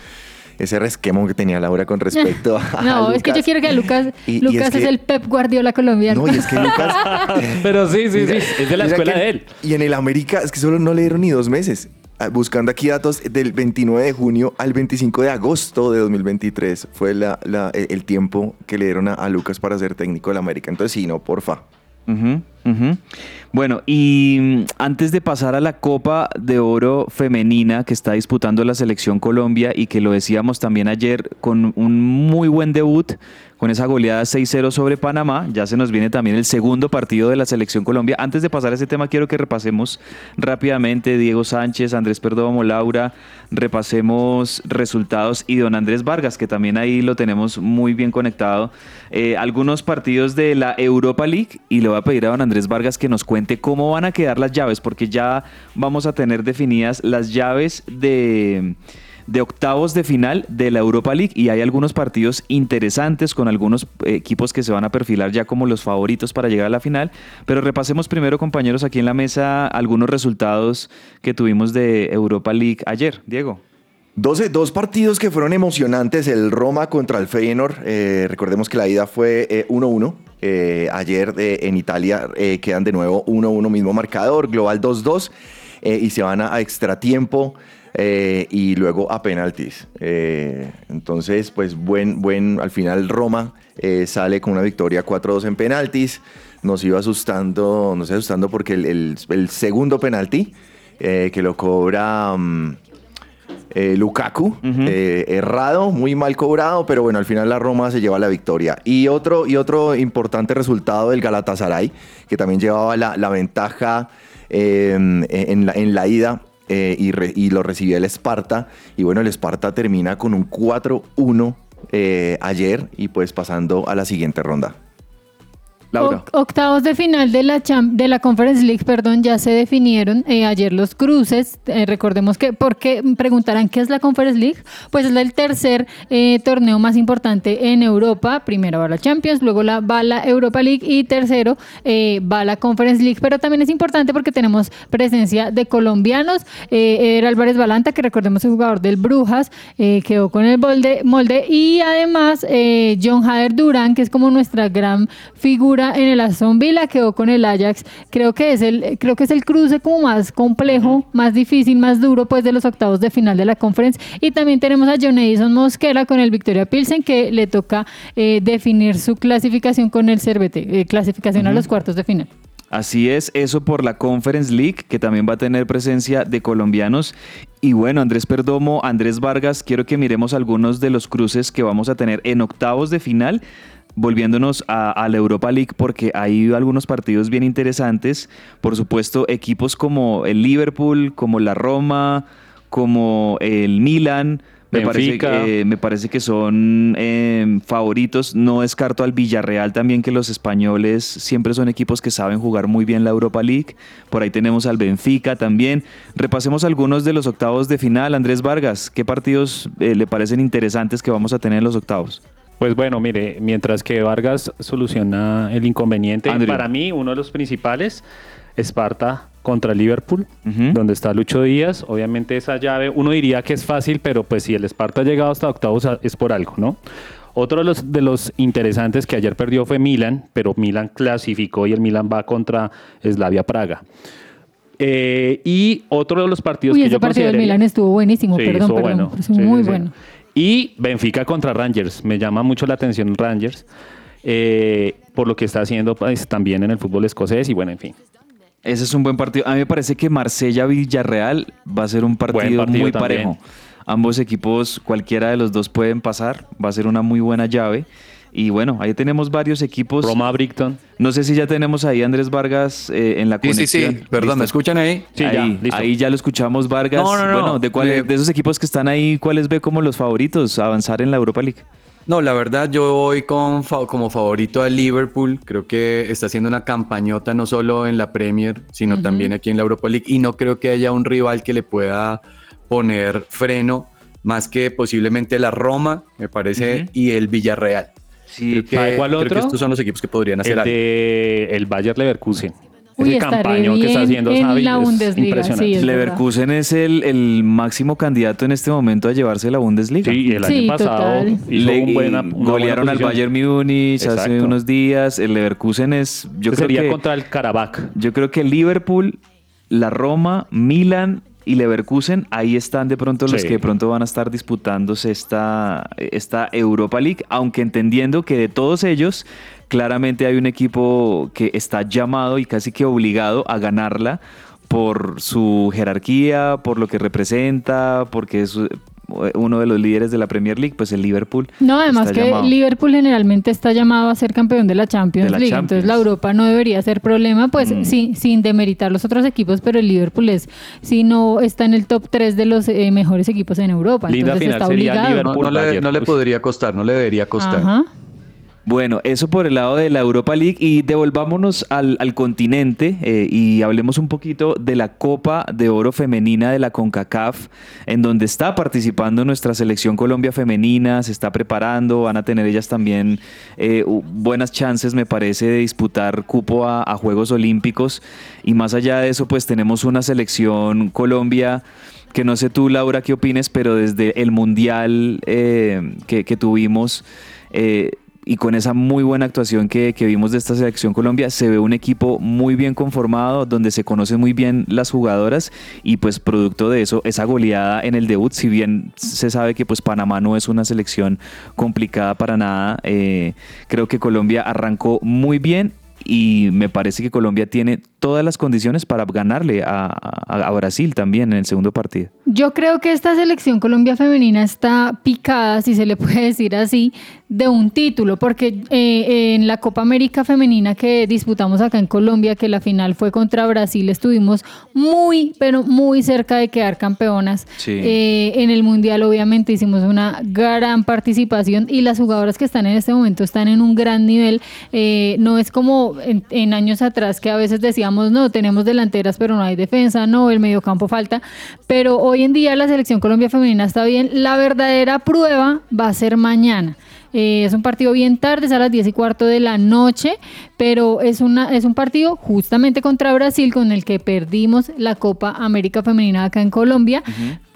ese resquemo que tenía Laura con respecto *laughs* a No, es que yo Lucas. quiero que Lucas, Y- y Lucas es es, que- el Pep Guardiola colombiano. No, y es que Lucas... *laughs* Pero sí, sí, Mira, sí. Es de la escuela que- de él. Y en el América, es que solo no le dieron ni dos meses. Ah, Buscando aquí datos, del 29 de junio al 25 de agosto de 2023 fue la, la- el, el tiempo que le dieron a, a Lucas para ser técnico del América. Entonces, sí, no, porfa. Ujú, ujú. Bueno, y mm, antes de pasar a la Copa de Oro femenina que está disputando la selección Colombia y que lo decíamos también ayer con un muy buen debut, con esa goleada 6-0 sobre Panamá, ya se nos viene también el segundo partido de la selección Colombia. Antes de pasar a ese tema, quiero que repasemos rápidamente Diego Sánchez, Andrés Perdomo, Laura, repasemos resultados y don Andrés Vargas, que también ahí lo tenemos muy bien conectado. Eh, algunos partidos de la Europa League y le voy a pedir a don Andrés Vargas que nos cuente cómo van a quedar las llaves, porque ya vamos a tener definidas las llaves de de octavos de final de la Europa League y hay algunos partidos interesantes con algunos equipos que se van a perfilar ya como los favoritos para llegar a la final. Pero repasemos primero, compañeros, aquí en la mesa algunos resultados que tuvimos de Europa League ayer. Diego. 12, dos partidos que fueron emocionantes. El Roma contra el Feyenoord. Eh, recordemos que la ida fue eh, 1-1. Eh, ayer eh, en Italia eh, quedan de nuevo 1-1 mismo marcador. Global 2-2. eh, y se van a, a extratiempo. eh, y luego a penaltis. Eh, entonces, pues buen, buen, al final Roma eh, sale con una victoria 4-2 en penaltis. Nos iba asustando, nos iba asustando porque el, el- el segundo penalti eh, que lo cobra mm, eh, Lukaku, eh, errado, muy mal cobrado, pero bueno, al final la Roma se lleva la victoria. Y otro, y otro importante resultado del Galatasaray, que también llevaba la, la ventaja eh, en, la, en la ida eh, y, re- y lo recibía el Esparta. Y bueno, el Esparta termina con un 4-1 eh, ayer y pues pasando a la siguiente ronda. Laura. Octavos de final de la Cham- de la Conference League, perdón, ya se definieron eh, ayer los cruces. Eh, recordemos que, ¿por qué preguntarán qué es la Conference League? Pues es el tercer eh, torneo más importante en Europa. Primero va la Champions, luego la, va la Europa League y tercero va la Conference League. Pero también es importante porque tenemos presencia de colombianos. Eder Álvarez Balanta, que recordemos es jugador del Brujas, quedó con el molde, molde y además John Hader Durán, que es como nuestra gran figura en el Aston Villa, quedó con el Ajax. Creo que es el, creo que es el cruce como más complejo, más difícil, más duro, pues de los octavos de final de la conference. Y también tenemos a John Edison Mosquera con el Victoria Pilsen, que le toca eh, definir su clasificación con el Cervete, eh, clasificación a los cuartos de final. Así es, eso por la Conference League, que también va a tener presencia de colombianos. Y bueno, Andrés Perdomo, Andrés Vargas, quiero que miremos algunos de los cruces que vamos a tener en octavos de final. Volviéndonos a, a la Europa League, porque hay algunos partidos bien interesantes. Por supuesto, equipos como el Liverpool, como la Roma, como el Milan, me parece, que, me parece que son eh, favoritos. No descarto al Villarreal también, que los españoles siempre son equipos que saben jugar muy bien la Europa League. Por ahí tenemos al Benfica también. Repasemos algunos de los octavos de final. Andrés Vargas, ¿qué partidos eh, le parecen interesantes que vamos a tener en los octavos? Pues bueno, mire, mientras que Vargas soluciona el inconveniente, Andrew. para mí uno de los principales, Esparta contra Liverpool, donde está Lucho Díaz. Obviamente esa llave, uno diría que es fácil, pero pues si el Esparta ha llegado hasta octavos a- es por algo, ¿no? Otro de los, de los interesantes que ayer perdió fue Milan, pero Milan clasificó y el Milan va contra Slavia Praga. Eh, y otro de los partidos Uy, que ese yo partido del Milan estuvo buenísimo, Sí, perdón, estuvo perdón. bueno. Sí, muy sí, sí. bueno. Y Benfica contra Rangers. Me llama mucho la atención Rangers eh, por lo que está haciendo pues, también en el fútbol escocés y bueno, en fin. Ese es un buen partido. A mí me parece que Marsella-Villarreal va a ser un partido, partido muy también. parejo. Ambos equipos, cualquiera de los dos pueden pasar. Va a ser una muy buena llave. Y bueno, ahí tenemos varios equipos. Roma Brighton. No sé si ya tenemos ahí a Andrés Vargas eh, en la Sí, sí, conexión. sí. Perdón, ¿me escuchan ahí? Sí, ahí, ya, listo. ahí ya lo escuchamos, Vargas. No, no, no. Bueno, ¿de, cuáles- Eh, de esos equipos que están ahí, ¿cuáles ve como los favoritos a avanzar en la Europa League? No, la verdad yo voy con, como favorito a Liverpool. Creo que está haciendo una campañota no solo en la Premier, sino también aquí en la Europa League. Y no creo que haya un rival que le pueda poner freno más que posiblemente la Roma, me parece, y el Villarreal. Sí, Creo que, ¿sabe cuál creo que otro? estos son los equipos que podrían hacer El algo. de el Bayer Leverkusen. Uy, Ese campañón que está haciendo en Xavi la es impresionante. sí, es verdad. Leverkusen es el, el máximo candidato en este momento a llevarse la Bundesliga. Sí, el Sí, año pasado hizo un buena, una buena golearon al. Bayern Múnich hace unos días. El Leverkusen es. Yo creo sería que, contra el Karabakh. Yo creo que Liverpool, la Roma, Milan y Leverkusen, ahí están de pronto los Sí. que de pronto van a estar disputándose esta, esta Europa League, aunque entendiendo que de todos ellos, claramente hay un equipo que está llamado y casi que obligado a ganarla por su jerarquía, por lo que representa, porque es uno de los líderes de la Premier League, pues el Liverpool. No, además que llamado. Liverpool generalmente está llamado a ser campeón de la Champions De la League, Champions. entonces la Europa no debería ser problema, pues Mm. sí, sin demeritar los otros equipos, pero el Liverpool es, si no está en el top 3 de los eh, mejores equipos en Europa, Linda entonces final está sería obligado. Liverpool. No, no le, no le podría costar, no le debería costar. Ajá. Bueno, eso por el lado de la Europa League y devolvámonos al, al continente eh, y hablemos un poquito de la Copa de Oro Femenina de la CONCACAF, en donde está participando nuestra selección Colombia femenina, se está preparando, van a tener ellas también eh, buenas chances, me parece, de disputar cupo a, a Juegos Olímpicos. Y más allá de eso, pues tenemos una selección Colombia que no sé tú, Laura, qué opines, pero desde el Mundial eh, que, que tuvimos... eh, y con esa muy buena actuación que, que vimos de esta selección Colombia, se ve un equipo muy bien conformado, donde se conocen muy bien las jugadoras y pues producto de eso, esa goleada en el debut, si bien se sabe que pues Panamá no es una selección complicada para nada, eh, creo que Colombia arrancó muy bien y me parece que Colombia tiene todas las condiciones para ganarle a, a- a Brasil también en el segundo partido. Yo creo que esta selección Colombia femenina está picada, si se le puede decir así, de un título, porque eh, en la Copa América femenina que disputamos acá en Colombia, que la final fue contra Brasil, estuvimos muy, pero muy cerca de quedar campeonas. Sí. Eh, en el Mundial obviamente hicimos una gran participación y las jugadoras que están en este momento están en un gran nivel. Eh, no es como en, en años atrás que a veces decíamos, no, tenemos delanteras pero no hay defensa, no, el mediocampo falta, pero hoy en día la selección Colombia femenina está bien. La verdadera prueba va a ser mañana. Eh, es un partido bien tarde, es a las 10 y cuarto de la noche, pero es, una, es un partido justamente contra Brasil con el que perdimos la Copa América Femenina acá en Colombia.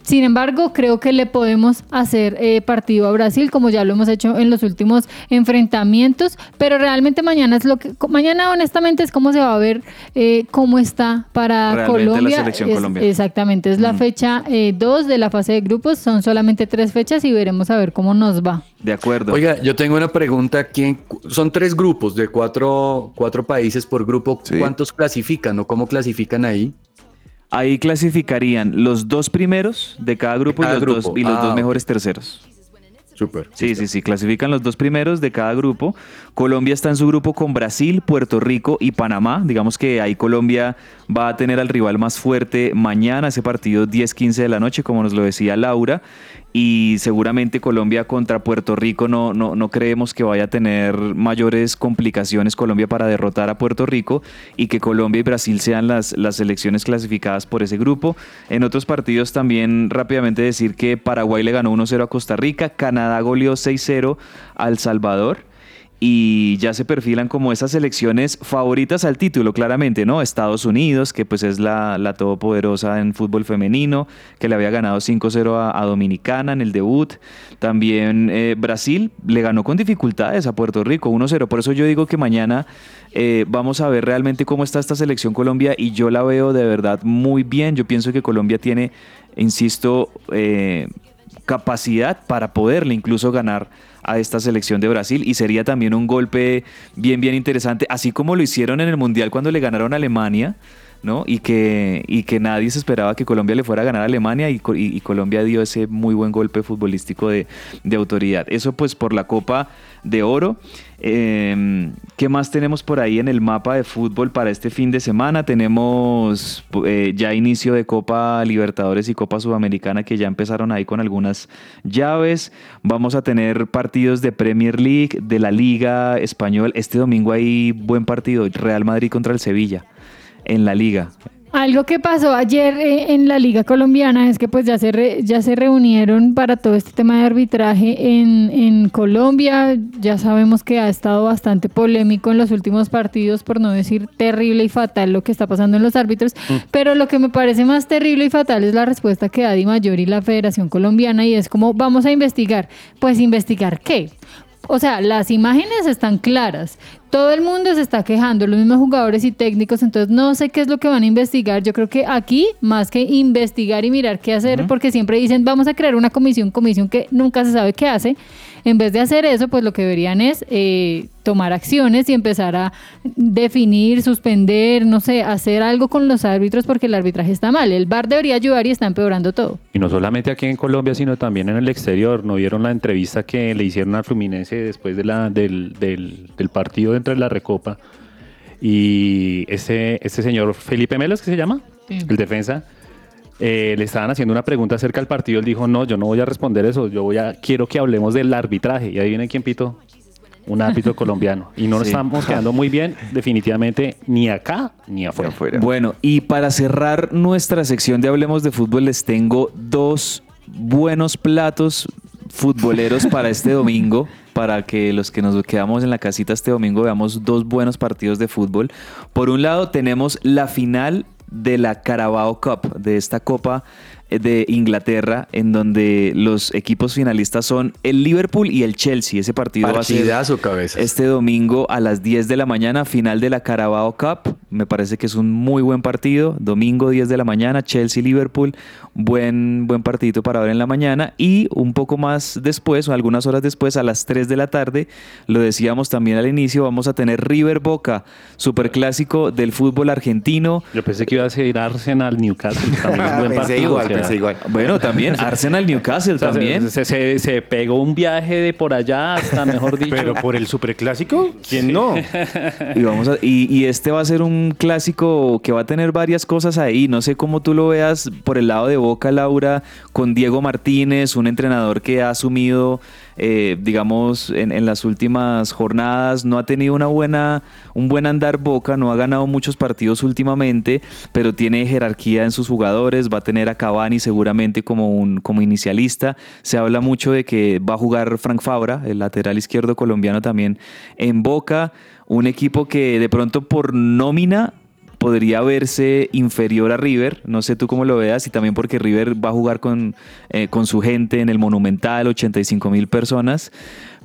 Sin embargo, creo que le podemos hacer eh, partido a Brasil, como ya lo hemos hecho en los últimos enfrentamientos, pero realmente mañana es lo que, mañana honestamente es como se va a ver eh, cómo está para Realmente la Colombia. selección Es- Colombia. Exactamente, es la Mm. fecha 2 de la fase de grupos, son solamente tres fechas y veremos a ver cómo nos va. De acuerdo. Oiga, yo tengo una pregunta. ¿Quién, son tres grupos de cuatro, cuatro países por grupo. Sí. ¿Cuántos clasifican o cómo clasifican ahí? Ahí clasificarían los dos primeros de cada grupo, cada y los, grupo. Dos, y los Ah, dos ok. mejores terceros. Súper. Sí, sí, sí, clasifican los dos primeros de cada grupo. Colombia está en su grupo con Brasil, Puerto Rico y Panamá. Digamos que ahí Colombia va a tener al rival más fuerte mañana, ese partido 10-15 de la noche, como nos lo decía Laura. Y seguramente Colombia contra Puerto Rico no, no, no creemos que vaya a tener mayores complicaciones Colombia para derrotar a Puerto Rico y que Colombia y Brasil sean las, las selecciones clasificadas por ese grupo. En otros partidos también rápidamente decir que Paraguay le ganó 1-0 a Costa Rica, Canadá goleó 6-0 al Salvador y ya se perfilan como esas selecciones favoritas al título, claramente, ¿no? Estados Unidos, que pues es la, la todopoderosa en fútbol femenino, que le había ganado 5-0 a, a Dominicana en el debut. También eh, Brasil le ganó con dificultades a Puerto Rico, 1-0. Por eso yo digo que mañana eh, vamos a ver realmente cómo está esta selección Colombia y yo la veo de verdad muy bien. Yo pienso que Colombia tiene, insisto, eh, capacidad para poderle incluso ganar a esta selección de Brasil y sería también un golpe bien bien interesante, así como lo hicieron en el Mundial cuando le ganaron a Alemania, ¿no? Y que, y que nadie se esperaba que Colombia le fuera a ganar a Alemania y, y- y Colombia dio ese muy buen golpe futbolístico de, de autoridad. Eso pues por la Copa de Oro. Eh, ¿Qué más tenemos por ahí en el mapa de fútbol para este fin de semana? Tenemos eh, ya inicio de Copa Libertadores y Copa Sudamericana que ya empezaron ahí con algunas llaves. Vamos a tener partidos de Premier League, de la Liga Español. Este domingo hay buen partido, Real Madrid contra el Sevilla en la Liga. Algo que pasó ayer eh, en la Liga Colombiana es que pues ya se, re- ya se reunieron para todo este tema de arbitraje en, en Colombia. Ya sabemos que ha estado bastante polémico en los últimos partidos, por no decir terrible y fatal lo que está pasando en los árbitros. Pero lo que me parece más terrible y fatal es la respuesta que da Di Mayor y la Federación Colombiana y es como vamos a investigar. Pues investigar qué? O sea, las imágenes están claras. Todo el mundo se está quejando, los mismos jugadores y técnicos, entonces no sé qué es lo que van a investigar. Yo creo que aquí, más que investigar y mirar qué hacer, porque siempre dicen vamos a crear una comisión, comisión que nunca se sabe qué hace. En vez de hacer eso, pues lo que deberían es eh, tomar acciones y empezar a definir, suspender, no sé, hacer algo con los árbitros porque el arbitraje está mal. El VAR debería ayudar y está empeorando todo. Y no solamente aquí en Colombia, sino también en el exterior. ¿No vieron la entrevista que le hicieron al Fluminense después de la, del, del, del partido dentro de la Recopa? Y ese, ese señor Felipe Melo, ¿es que se llama? El defensa. eh, le estaban haciendo una pregunta acerca del partido. Él dijo, no, yo no voy a responder eso. Yo voy a, quiero que hablemos del arbitraje. Y ahí viene quién pito. Un árbitro *laughs* colombiano. Y no nos Sí. estamos quedando muy bien, definitivamente, ni acá ni afuera. afuera. Bueno, y para cerrar nuestra sección de Hablemos de Fútbol, les tengo dos buenos platos futboleros para este domingo, para que los que nos quedamos en la casita este domingo veamos dos buenos partidos de fútbol. Por un lado tenemos la final de la Carabao Cup, de esta copa eh, de Inglaterra, en donde los equipos finalistas son el Liverpool y el Chelsea. Ese partido va a ser Partidazo, cabezas. este domingo a las 10 de la mañana, final de la Carabao Cup. Me parece que es un muy buen partido. Domingo 10 de la mañana, Chelsea-Liverpool. Buen, buen partidito para ver en la mañana. Y un poco más después, o algunas horas después, a las 3 de la tarde, lo decíamos también al inicio, vamos a tener River Boca, superclásico del fútbol argentino. Yo pensé que iba a ser Arsenal Newcastle. También es un *laughs* buen pensé partido, igual, o sea, pensé igual. Bueno, también Arsenal Newcastle *laughs* o sea, también. Se, se- se pegó un viaje de por allá hasta, mejor *laughs* dicho. Pero por el superclásico, ¿quién no? Y, vamos a- y, y este va a ser un clásico que va a tener varias cosas ahí. No sé cómo tú lo veas por el lado de Boca, Laura, con Diego Martínez, un entrenador que ha asumido, eh, digamos, en, las últimas jornadas. No ha tenido una buena, un buen andar Boca, no ha ganado muchos partidos últimamente, pero tiene jerarquía en sus jugadores. Va a tener a Cavani seguramente como, un, como inicialista. Se habla mucho de que va a jugar Frank Fabra, el lateral izquierdo colombiano también, en Boca. Un equipo que de pronto por nómina podría verse inferior a River. No sé tú cómo lo veas y también porque River va a jugar con, eh, con su gente en el Monumental, 85 mil personas.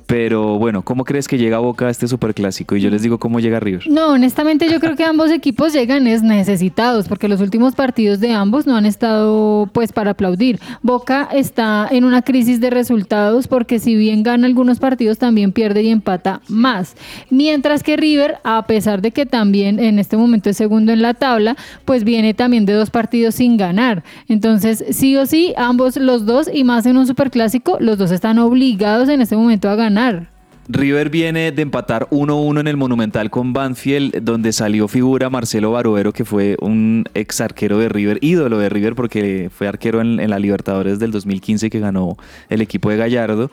Pero bueno, ¿cómo crees que llega Boca a este superclásico? Y yo les digo cómo llega River. No, honestamente yo creo que ambos equipos llegan es necesitados, porque los últimos partidos de ambos no han estado pues para aplaudir. Boca está en una crisis de resultados porque si bien gana algunos partidos también pierde y empata más. Mientras que River, a pesar de que también en este momento es segundo en la tabla, pues viene también de dos partidos sin ganar. Entonces, sí o sí, ambos los dos y más en un superclásico, los dos están obligados en este momento a ganar. River viene de empatar 1-1 en el Monumental con Banfield, donde salió figura Marcelo Barovero, que fue un ex arquero de River, ídolo de River, porque fue arquero en, en la Libertadores del 2015 que ganó el equipo de Gallardo.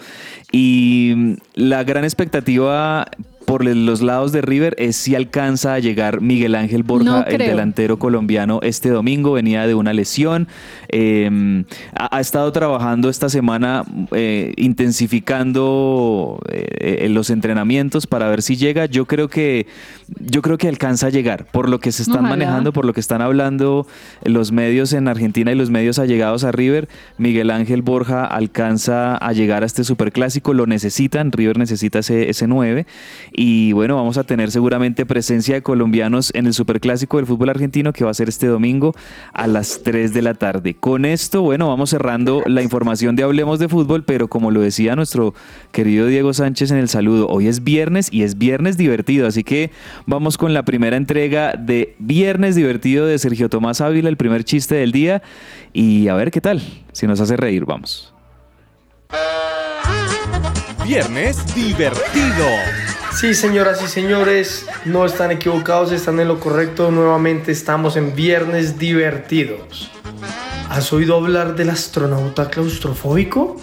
Y la gran expectativa por los lados de River es si alcanza a llegar Miguel Ángel Borja, No el delantero colombiano, este domingo. Venía de una lesión. eh, ha, ha estado trabajando esta semana eh, intensificando eh, eh, los entrenamientos para ver si llega. Yo creo que yo creo que alcanza a llegar por lo que se están Ojalá. manejando, por lo que están hablando los medios en Argentina y los medios allegados a River. Miguel Ángel Borja alcanza a llegar a este superclásico, lo necesitan, River necesita ese, ese 9 y bueno, vamos a tener seguramente presencia de colombianos en el superclásico del fútbol argentino que va a ser este domingo a las 3 de la tarde. Con esto, bueno, vamos cerrando la información de Hablemos de Fútbol, pero como lo decía nuestro querido Diego Sánchez en el saludo, hoy es viernes y es viernes divertido, así que vamos con la primera entrega de Viernes Divertido de Sergio Tomás Ávila, el primer chiste del día y a ver qué tal, si nos hace reír, vamos. Viernes divertido. Sí, señoras y señores, no están equivocados, están en lo correcto. Nuevamente estamos en Viernes Divertidos. ¿Has oído hablar del astronauta claustrofóbico?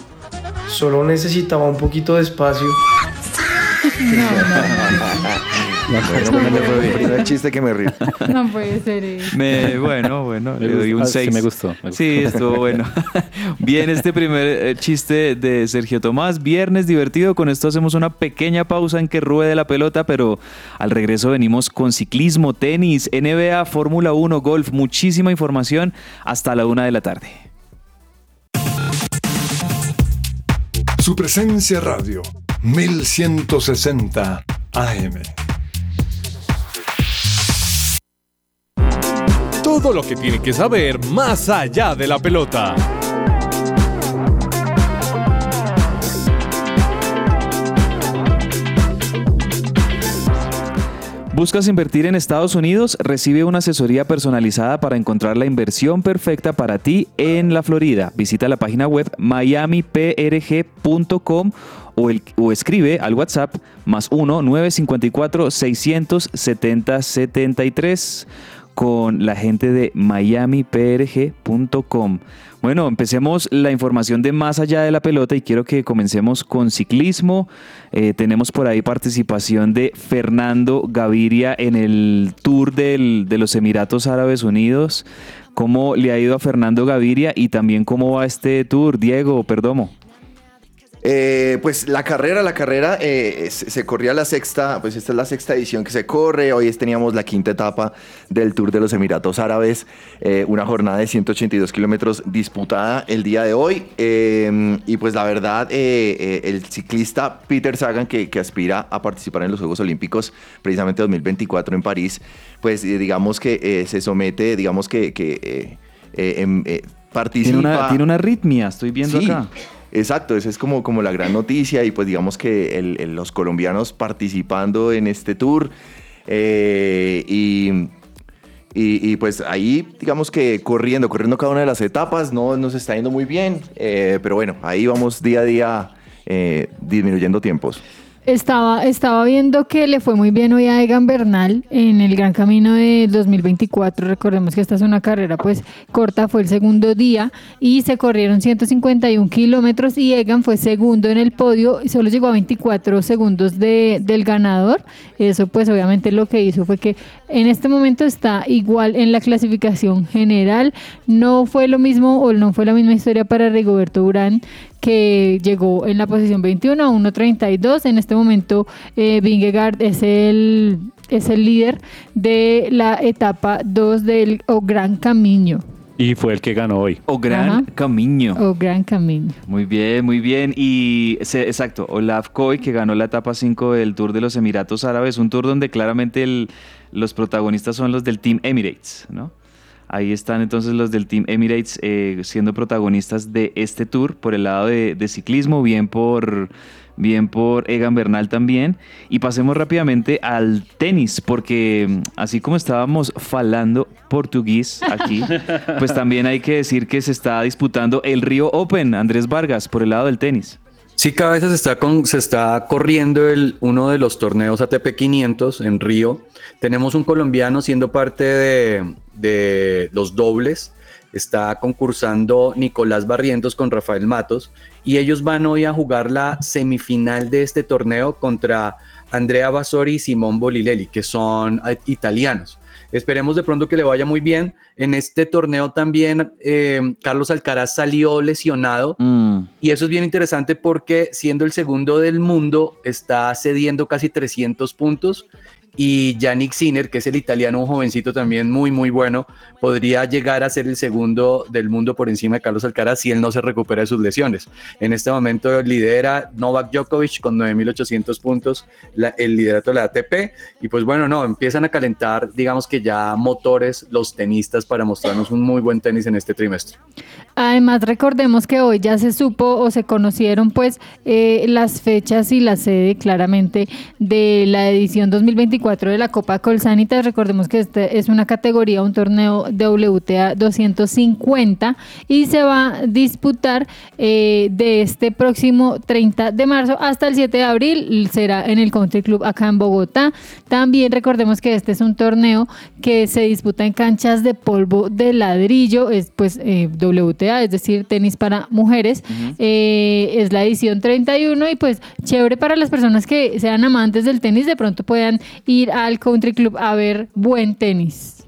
Solo necesitaba un poquito de espacio. *laughs* El primer chiste que me río. No puede ser eso. Me, bueno, bueno, Me le doy un gustó. Ah, sí, 6. me gustó, me gustó. Sí, estuvo bueno. *laughs* Bien, este primer eh, chiste de Sergio Tomás. Viernes divertido. Con esto hacemos una pequeña pausa en que ruede la pelota, pero al regreso venimos con ciclismo, tenis, NBA, Fórmula 1, golf, muchísima información hasta la una de la tarde. Su presencia radio, 1160 AM. Todo lo que tiene que saber más allá de la pelota. ¿Buscas invertir en Estados Unidos? Recibe una asesoría personalizada para encontrar la inversión perfecta para ti en la Florida. Visita la página web miamiprg.com o, o escribe al WhatsApp más 1-954-670-73 con la gente de miamiprg.com. Bueno, empecemos la información de más allá de la pelota y quiero que comencemos con ciclismo. Eh, tenemos por ahí participación de Fernando Gaviria en el Tour de los Emiratos Árabes Unidos. ¿Cómo le ha ido a Fernando Gaviria y también cómo va este tour? Diego Perdomo. Eh, pues la carrera, la carrera eh, se, se corría la sexta, pues esta es la sexta edición que se corre. Hoy es- teníamos la quinta etapa del Tour de los Emiratos Árabes, eh, una jornada de 182 kilómetros disputada el día de hoy. Y pues la verdad, el ciclista Peter Sagan, que, que aspira a participar en los Juegos Olímpicos precisamente 2024 en París, pues digamos que se somete, digamos que, que eh, em, participa. Tiene una, tiene una arritmia, estoy viendo Sí, acá. Exacto, esa es como, como la gran noticia y pues digamos que el- los colombianos participando en este tour eh, y, y- y, pues ahí digamos que corriendo, corriendo cada una de las etapas, no nos está yendo muy bien, eh, pero bueno, ahí vamos día a día eh, disminuyendo tiempos. Estaba, estaba viendo que le fue muy bien hoy a Egan Bernal en el Gran Camino de 2024. Recordemos que esta es una carrera pues corta, fue el segundo día y se corrieron 151 kilómetros y Egan fue segundo en el podio y solo llegó a 24 segundos de- del ganador. Eso pues obviamente lo que hizo fue que en este momento está igual en la clasificación general. No fue lo mismo o no fue la misma historia para Rigoberto Urán que llegó en la posición 21 a 1.32. En este momento eh, Vingegaard es el, es el líder de la etapa 2 del O Gran Camino. Y fue el que ganó hoy. O Gran Ajá. Camino. O Gran Camino. Muy bien, muy bien. Y exacto, Olaf Koy, que ganó la etapa 5 del Tour de los Emiratos Árabes, un tour donde claramente el- los protagonistas son los del Team Emirates, ¿no? Ahí están entonces los del Team Emirates eh, siendo protagonistas de este tour por el lado de, de ciclismo, bien por, bien por Egan Bernal también. Y pasemos rápidamente al tenis, porque mm, así como estábamos falando portugués aquí, pues *laughs* también hay que decir que se está disputando el Río Open, Andrés Vargas, por el lado del tenis. Sí, cada vez se está, con- se está corriendo el, uno de los torneos ATP 500 en Río. Tenemos un colombiano siendo parte de, de los dobles. Está concursando Nicolás Barrientos con Rafael Matos y ellos van hoy a jugar la semifinal de este torneo contra Andrea Basori y Simón Bolilelli, que son eh, italianos. Esperemos de pronto que le vaya muy bien. En este torneo también eh, Carlos Alcaraz salió lesionado. Mm, y eso es bien interesante porque siendo el segundo del mundo está cediendo casi 300 puntos y Yannick Sinner, que es el italiano, un jovencito también muy muy bueno, podría llegar a ser el segundo del mundo por encima de Carlos Alcaraz si él no se recupera de sus lesiones. En este momento lidera Novak Djokovic con 9.800 puntos el liderato de la ATP y pues bueno, no, empiezan a calentar digamos que ya motores los tenistas para mostrarnos un muy buen tenis en este trimestre. Además, recordemos que hoy ya se supo o se conocieron pues eh, las fechas y la sede claramente de la edición 2024 de la Copa Colsanitas. Recordemos que este es una categoría, un torneo WTA 250 y se va a disputar eh, de este próximo 30 de marzo hasta el 7 de abril. Será en el Country Club acá en Bogotá. También recordemos que este es un torneo que se disputa en canchas de polvo de ladrillo, es pues eh, WTA, es decir, tenis para mujeres. Eh, es la edición 31 y pues chévere para las personas que sean amantes del tenis, de pronto puedan ir al Country Club a ver buen tenis.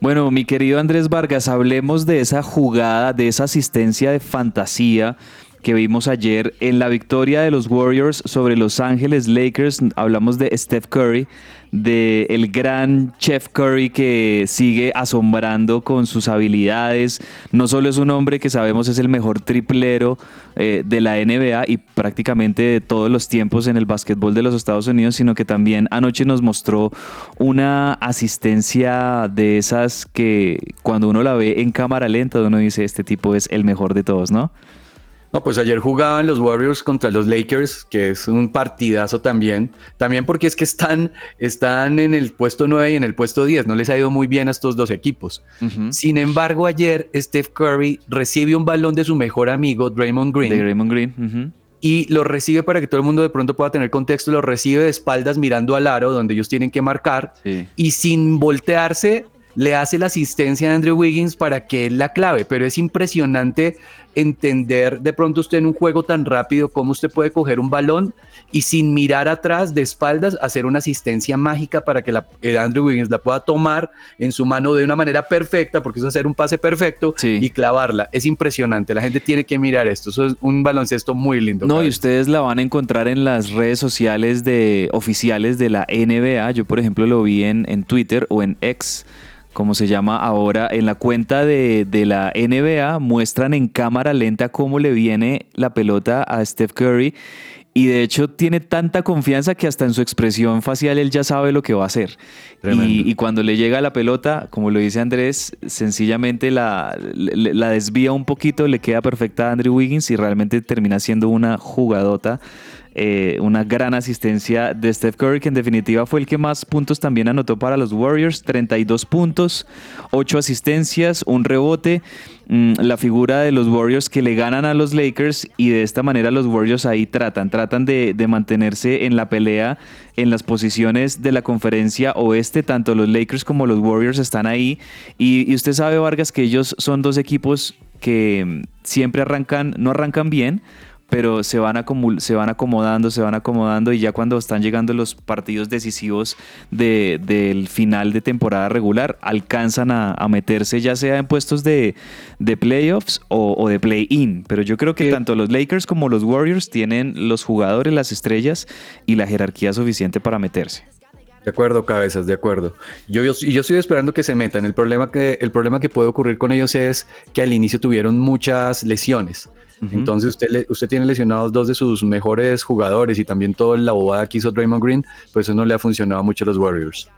Bueno, mi querido Andrés Vargas, hablemos de esa jugada, de esa asistencia de fantasía que vimos ayer en la victoria de los Warriors sobre Los Ángeles Lakers. Hablamos de Steph Curry, de el gran Chef Curry que sigue asombrando con sus habilidades. No solo es un hombre que sabemos es el mejor triplero eh, de la NBA y prácticamente de todos los tiempos en el básquetbol de los Estados Unidos, sino que también anoche nos mostró una asistencia de esas que cuando uno la ve en cámara lenta uno dice este tipo es el mejor de todos, ¿no? No, pues ayer jugaban los Warriors contra los Lakers, que es un partidazo también. También porque es que están, están en el puesto 9 y en el puesto 10. No les ha ido muy bien a estos dos equipos. Sin embargo, ayer Steph Curry recibe un balón de su mejor amigo, Draymond Green. De Draymond Green. Y lo recibe para que todo el mundo de pronto pueda tener contexto. Lo recibe de espaldas mirando al aro donde ellos tienen que marcar. Sí. Y sin voltearse, le hace la asistencia a Andrew Wiggins para que él la clave. Pero es impresionante entender de pronto usted en un juego tan rápido cómo usted puede coger un balón y sin mirar atrás de espaldas hacer una asistencia mágica para que la, el Andrew Wiggins la pueda tomar en su mano de una manera perfecta, porque es hacer un pase perfecto y clavarla. Es impresionante, la gente tiene que mirar esto. Eso es un baloncesto muy lindo. No, y ustedes la van a encontrar en las redes sociales de oficiales de la NBA. Yo, por ejemplo, lo vi en, en Twitter o en X, como se llama ahora, en la cuenta de, de la NBA. Muestran en cámara lenta cómo le viene la pelota a Steph Curry. Y de hecho tiene tanta confianza que hasta en su expresión facial él ya sabe lo que va a hacer. Y, y cuando le llega la pelota, como lo dice Andrés, sencillamente la, le- la desvía un poquito, le queda perfecta a Andrew Wiggins y realmente termina siendo una jugadota. Eh, una gran asistencia de Steph Curry, que en definitiva fue el que más puntos también anotó para los Warriors, 32 puntos, 8 asistencias, un rebote, mm, la figura de los Warriors que le ganan a los Lakers y de esta manera los Warriors ahí tratan, tratan de, mantenerse en la pelea en las posiciones de la conferencia oeste, tanto los Lakers como los Warriors están ahí. Y, y usted sabe Vargas que ellos son dos equipos que mm, siempre arrancan, no arrancan bien, pero se van, acumul- se van acomodando, se van acomodando y ya cuando están llegando los partidos decisivos de- del final de temporada regular, alcanzan a, a meterse ya sea en puestos de, de playoffs o, o de play-in. Pero yo creo que tanto los Lakers como los Warriors tienen los jugadores, las estrellas y la jerarquía suficiente para meterse. De acuerdo, cabezas, de acuerdo. Yo, yo, yo estoy esperando que se metan. El problema que, el problema que puede ocurrir con ellos es que al inicio tuvieron muchas lesiones. Entonces usted, le- usted tiene lesionados dos de sus mejores jugadores y también toda la bobada que hizo Draymond Green, pues eso no le ha funcionado mucho a los Warriors.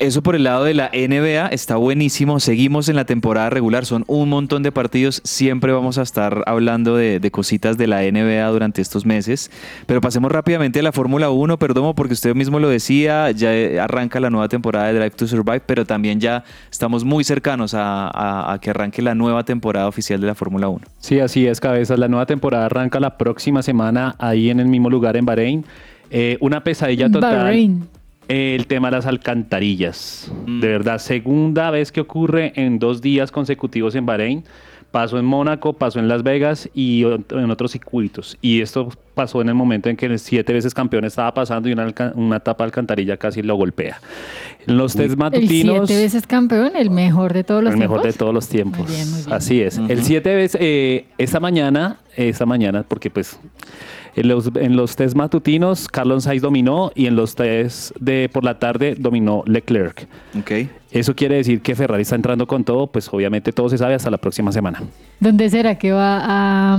Eso por el lado de la NBA está buenísimo. Seguimos en la temporada regular. Son un montón de partidos. Siempre vamos a estar hablando de, de cositas de la NBA durante estos meses. Pero pasemos rápidamente a la Fórmula 1. Perdón, porque usted mismo lo decía. Ya eh, arranca la nueva temporada de Drive to Survive. Pero también ya estamos muy cercanos a, a- a que arranque la nueva temporada oficial de la Fórmula 1. Sí, así es, cabezas. La nueva temporada arranca la próxima semana ahí en el mismo lugar en Bahrein. Eh, una pesadilla total. Bahrein. El tema de las alcantarillas. Mm. De verdad, segunda vez que ocurre en dos días consecutivos en Bahrein. Pasó en Mónaco, pasó en Las Vegas y en otros circuitos. Y esto pasó en el momento en que el siete veces campeón estaba pasando y una, una tapa de alcantarilla casi lo golpea. En los test El matutinos... siete veces campeón, el mejor de todos los el mejor de tiempos. todos los tiempos. Muy bien, muy bien. Así es. El 7 veces, eh, esta mañana, esta mañana, porque pues en los, en los test matutinos Carlos Sainz dominó y en los test de por la tarde dominó Leclerc. Ok. Eso quiere decir que Ferrari está entrando con todo, pues obviamente todo se sabe hasta la próxima semana. ¿Dónde será que va a,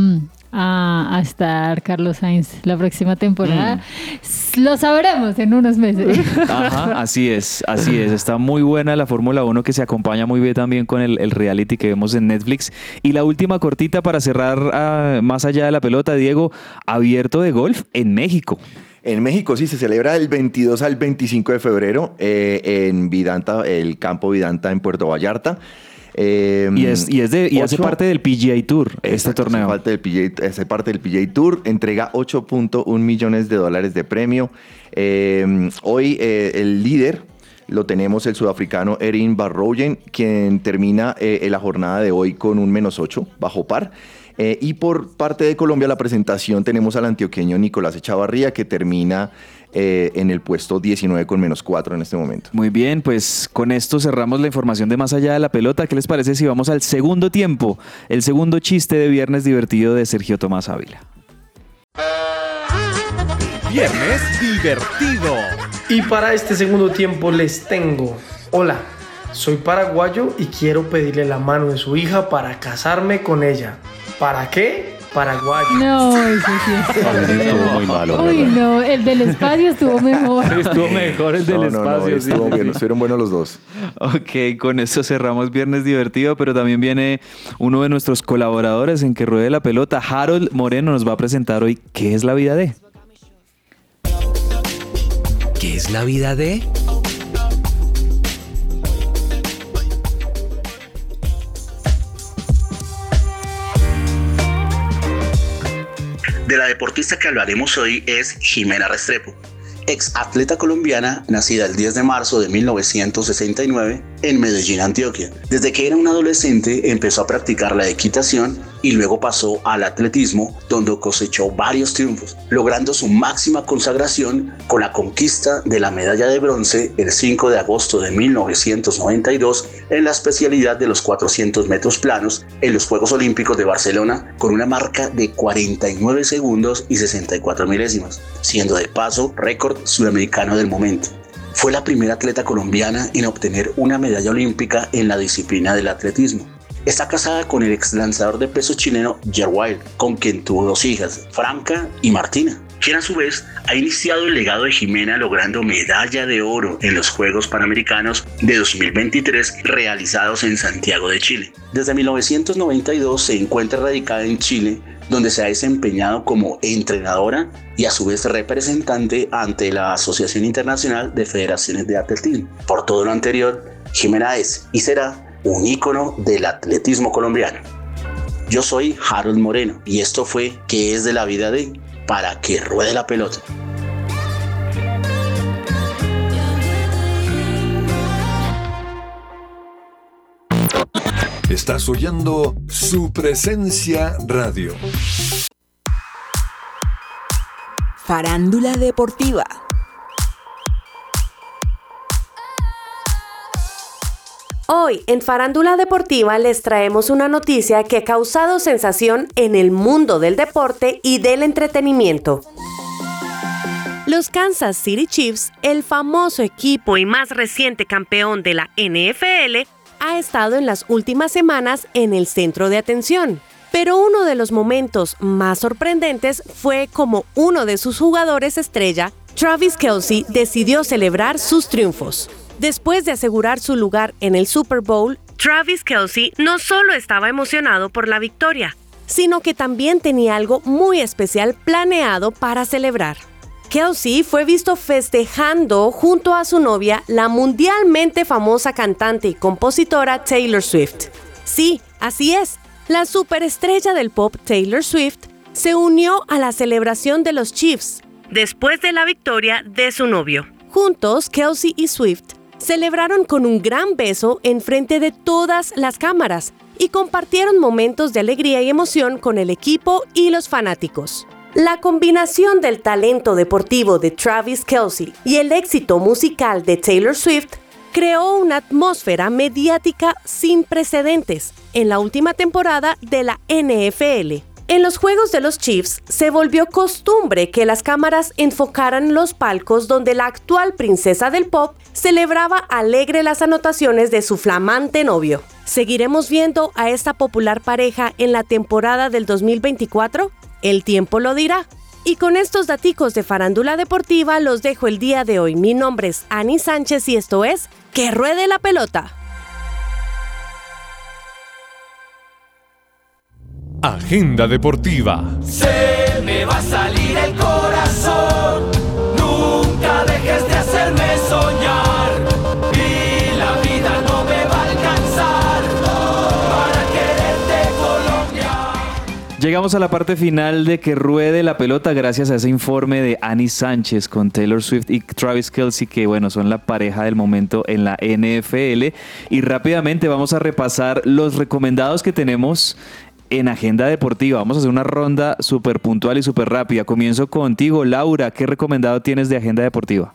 a- a estar Carlos Sainz la próxima temporada? Mm. Lo sabremos en unos meses. *laughs* Ajá, así es, así es. Está muy buena la Fórmula 1 que se acompaña muy bien también con el, el reality que vemos en Netflix. Y la última cortita para cerrar ah, más allá de la pelota, Diego, abierto de golf en México. En México sí se celebra del 22 al 25 de febrero eh, en Vidanta, el campo Vidanta en Puerto Vallarta. Eh, Y, es, y, es de, y hace ocho- parte del PGA Tour, este Exacto, torneo. Hace parte, del PGA, hace parte del PGA Tour, entrega 8.1 millones de dólares de premio. Eh, hoy eh, el líder lo tenemos el sudafricano Erin Barroyen, quien termina eh, la jornada de hoy con un menos 8 bajo par. Eh, y por parte de Colombia la presentación tenemos al antioqueño Nicolás Echavarría, que termina eh, en el puesto 19 con menos 4 en este momento. Muy bien, pues con esto cerramos la información de más allá de la pelota. ¿Qué les parece si vamos al segundo tiempo? El segundo chiste de Viernes Divertido de Sergio Tomás Ávila. Viernes divertido. Y para este segundo tiempo les tengo. Hola, soy paraguayo y quiero pedirle la mano de su hija para casarme con ella. ¿Para qué? Paraguayo. No, eso sí es *laughs* Estuvo muy malo. Uy, no, el del espacio estuvo *laughs* mejor. Estuvo mejor el del No, no, espacio. estuvo sí, bien, sí. estuvieron buenos los dos. Ok, con esto cerramos Viernes Divertido, pero también viene uno de nuestros colaboradores en que ruede la pelota. Harold Moreno nos va a presentar hoy qué es la vida de. ¿Qué es la vida de? De la deportista que hablaremos hoy es Jimena Restrepo, ex atleta colombiana nacida el 10 de marzo de 1969 en Medellín, Antioquia. Desde que era una adolescente empezó a practicar la equitación y luego pasó al atletismo donde cosechó varios triunfos, logrando su máxima consagración con la conquista de la medalla de bronce el 5 de agosto de 1992 en la especialidad de los 400 metros planos en los Juegos Olímpicos de Barcelona con una marca de 49 segundos y 64 milésimas, siendo de paso récord sudamericano del momento. Fue la primera atleta colombiana en obtener una medalla olímpica en la disciplina del atletismo. Está casada con el ex lanzador de peso chileno Jer Wild, con quien tuvo dos hijas, Franca y Martina, quien a su vez ha iniciado el legado de Jimena logrando medalla de oro en los Juegos Panamericanos de 2023 realizados en Santiago de Chile. Desde 1992 se encuentra radicada en Chile, donde se ha desempeñado como entrenadora y a su vez representante ante la Asociación Internacional de Federaciones de Atletismo. Por todo lo anterior, Jimena es y será un ícono del atletismo colombiano. Yo soy Harold Moreno y esto fue ¿Qué es de la vida de? Para que ruede la pelota. Estás oyendo su presencia radio. Farándula Deportiva. Hoy en Farándula Deportiva les traemos una noticia que ha causado sensación en el mundo del deporte y del entretenimiento. Los Kansas City Chiefs, el famoso equipo y más reciente campeón de la NFL, ha estado en las últimas semanas en el centro de atención. Pero uno de los momentos más sorprendentes fue como uno de sus jugadores estrella, Travis Kelsey, decidió celebrar sus triunfos. Después de asegurar su lugar en el Super Bowl, Travis Kelsey no solo estaba emocionado por la victoria, sino que también tenía algo muy especial planeado para celebrar. Kelsey fue visto festejando junto a su novia, la mundialmente famosa cantante y compositora Taylor Swift. Sí, así es, la superestrella del pop Taylor Swift se unió a la celebración de los Chiefs después de la victoria de su novio. Juntos, Kelsey y Swift celebraron con un gran beso en frente de todas las cámaras y compartieron momentos de alegría y emoción con el equipo y los fanáticos. La combinación del talento deportivo de Travis Kelsey y el éxito musical de Taylor Swift creó una atmósfera mediática sin precedentes en la última temporada de la NFL. En los juegos de los Chiefs se volvió costumbre que las cámaras enfocaran los palcos donde la actual princesa del pop celebraba alegre las anotaciones de su flamante novio. ¿Seguiremos viendo a esta popular pareja en la temporada del 2024? El tiempo lo dirá. Y con estos daticos de farándula deportiva los dejo el día de hoy. Mi nombre es Ani Sánchez y esto es Que Ruede la Pelota. Agenda Deportiva. Se me va a salir el corazón. Nunca dejes de hacerme soñar. Y la vida no me va a alcanzar para quererte Colombia. Llegamos a la parte final de que ruede la pelota gracias a ese informe de Annie Sánchez con Taylor Swift y Travis Kelsey, que bueno, son la pareja del momento en la NFL. Y rápidamente vamos a repasar los recomendados que tenemos en Agenda Deportiva. Vamos a hacer una ronda súper puntual y súper rápida. Comienzo contigo, Laura. ¿Qué recomendado tienes de Agenda Deportiva?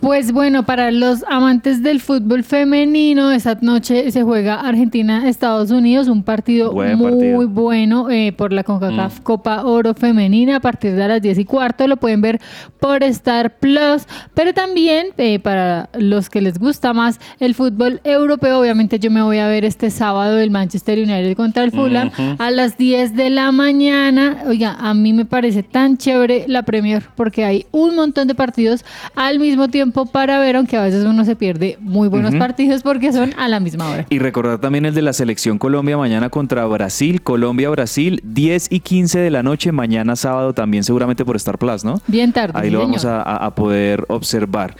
Pues bueno, para los amantes del fútbol femenino, esta noche se juega Argentina-Estados Unidos, un partido Buen muy partido. bueno eh, por la CONCACAF Mm. Copa Oro Femenina a partir de las 10 y cuarto. Lo pueden ver por Star Plus, pero también eh, para los que les gusta más el fútbol europeo, obviamente yo me voy a ver este sábado el Manchester United contra el Fulham a las 10 de la mañana. Oiga, a mí me parece tan chévere la Premier porque hay un montón de partidos al mismo tiempo para ver, aunque a veces uno se pierde muy buenos partidos porque son a la misma hora. Y recordar también el de la selección Colombia mañana contra Brasil, Colombia-Brasil, 10 y 15 de la noche, mañana sábado también seguramente por Star Plus, ¿no? Bien tarde. Ahí sí, lo vamos señor. a, a- a poder observar.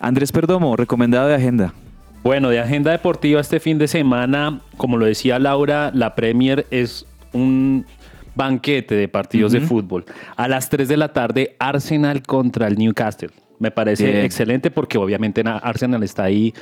Andrés Perdomo, recomendado de agenda. Bueno, de agenda deportiva este fin de semana, como lo decía Laura, la Premier es un banquete de partidos de fútbol. A las 3 de la tarde, Arsenal contra el Newcastle. Me parece Bien. excelente porque obviamente na- Arsenal está ahí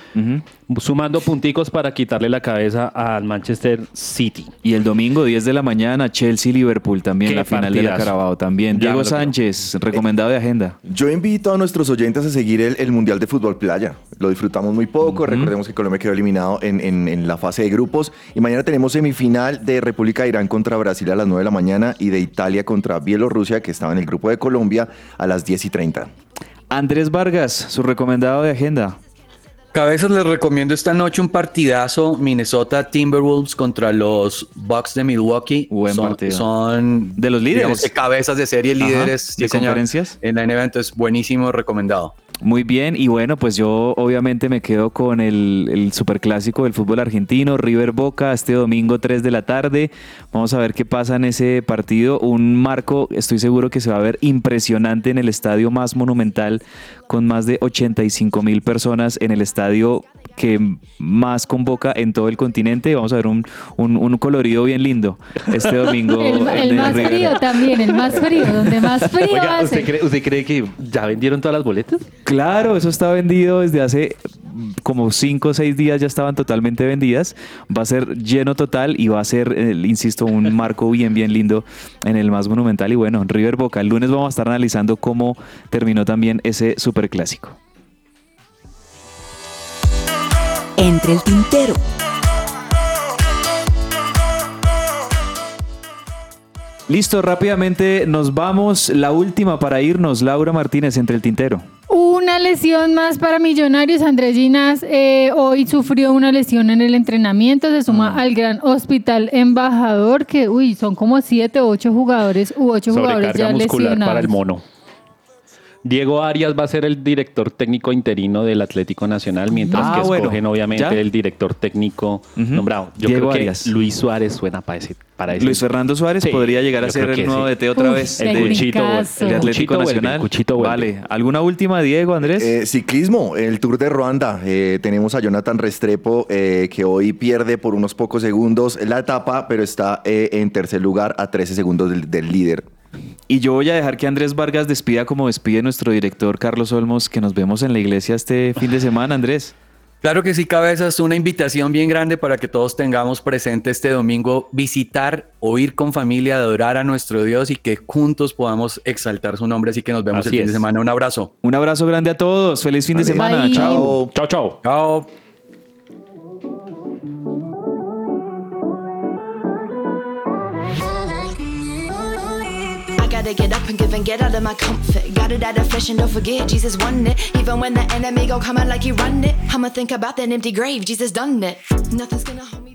sumando punticos para quitarle la cabeza al Manchester City. Y el domingo, 10 de la mañana, Chelsea-Liverpool también, Qué la final de la partidazo. Carabao también. Ya Diego. Sánchez, recomendado de agenda. Yo invito a nuestros oyentes a seguir el, el Mundial de Fútbol Playa. Lo disfrutamos muy poco. Recordemos que Colombia quedó eliminado en, en- en la fase de grupos. Y mañana tenemos semifinal de República de Irán contra Brasil a las 9 de la mañana y de Italia contra Bielorrusia, que estaba en el grupo de Colombia, a las 10 y 30. Andrés Vargas, su recomendado de agenda. Cabezas les recomiendo esta noche un partidazo Minnesota Timberwolves contra los Bucks de Milwaukee. Buen son, partido. son De los líderes. digamos cabezas de serie, Ajá, líderes de sí, señor, conferencias. En la NBA, entonces buenísimo, recomendado. Muy bien, y bueno, pues yo obviamente me quedo con el, superclásico del fútbol argentino, River Boca, este domingo 3 de la tarde. Vamos a ver qué pasa en ese partido. Un marco, estoy seguro que se va a ver impresionante en el estadio más monumental, con más de 85 mil personas en el estadio que más convoca en todo el continente. Vamos a ver un, un- un colorido bien lindo este domingo. El, en el el más River. frío también, el más frío, donde más frío Oiga, hace. ¿usted cree, ¿usted cree que ya vendieron todas las boletas? Claro, eso está vendido desde hace como cinco o seis días ya estaban totalmente vendidas. Va a ser lleno total y va a ser, eh, insisto, un *laughs* marco bien, bien lindo en el más monumental. Y bueno, River Boca, el lunes vamos a estar analizando cómo terminó también ese superclásico. Entre el tintero. Listo, rápidamente nos vamos. La última para irnos, Laura Martínez, entre el tintero. Una lesión más para Millonarios. Andrés Ginas eh, hoy sufrió una lesión en el entrenamiento. Se suma al gran hospital embajador, que uy, son como siete o ocho jugadores u ocho jugadores ya muscular lesionados. para el mono. Diego Arias va a ser el director técnico interino del Atlético Nacional, mientras Ah, que bueno. escogen obviamente ¿Ya? el director técnico nombrado. Yo Diego creo que Arias. Luis Suárez suena para ese. Para ese. Luis Fernando Suárez Sí, podría llegar a ser el nuevo sí. DT otra Uf, vez. El de- Cuchito vuelve. El Atlético Cuchito vuelve, Nacional. el Cuchito vuelve. Vale. ¿Alguna última, Diego, Andrés? Eh, ciclismo, el Tour de Ruanda. Eh, tenemos a Jonathan Restrepo eh, que hoy pierde por unos pocos segundos la etapa, pero está eh, en tercer lugar a 13 segundos del, del líder. Y yo voy a dejar que Andrés Vargas despida como despide nuestro director Carlos Olmos, que nos vemos en la iglesia este fin de semana, Andrés. Claro que sí, cabezas, una invitación bien grande para que todos tengamos presente este domingo visitar o ir con familia, adorar a nuestro Dios y que juntos podamos exaltar su nombre. Así que nos vemos Así el fin es. de semana. Un abrazo. Un abrazo grande a todos. Feliz fin de semana. Bye. Chao. Chao, chao. Chao. Gotta get up and give and get out of my comfort. Got it out of flesh and don't forget, Jesus won it. Even when the enemy go coming like he run it, I'ma think about that empty grave, Jesus done it. Nothing's gonna hold me.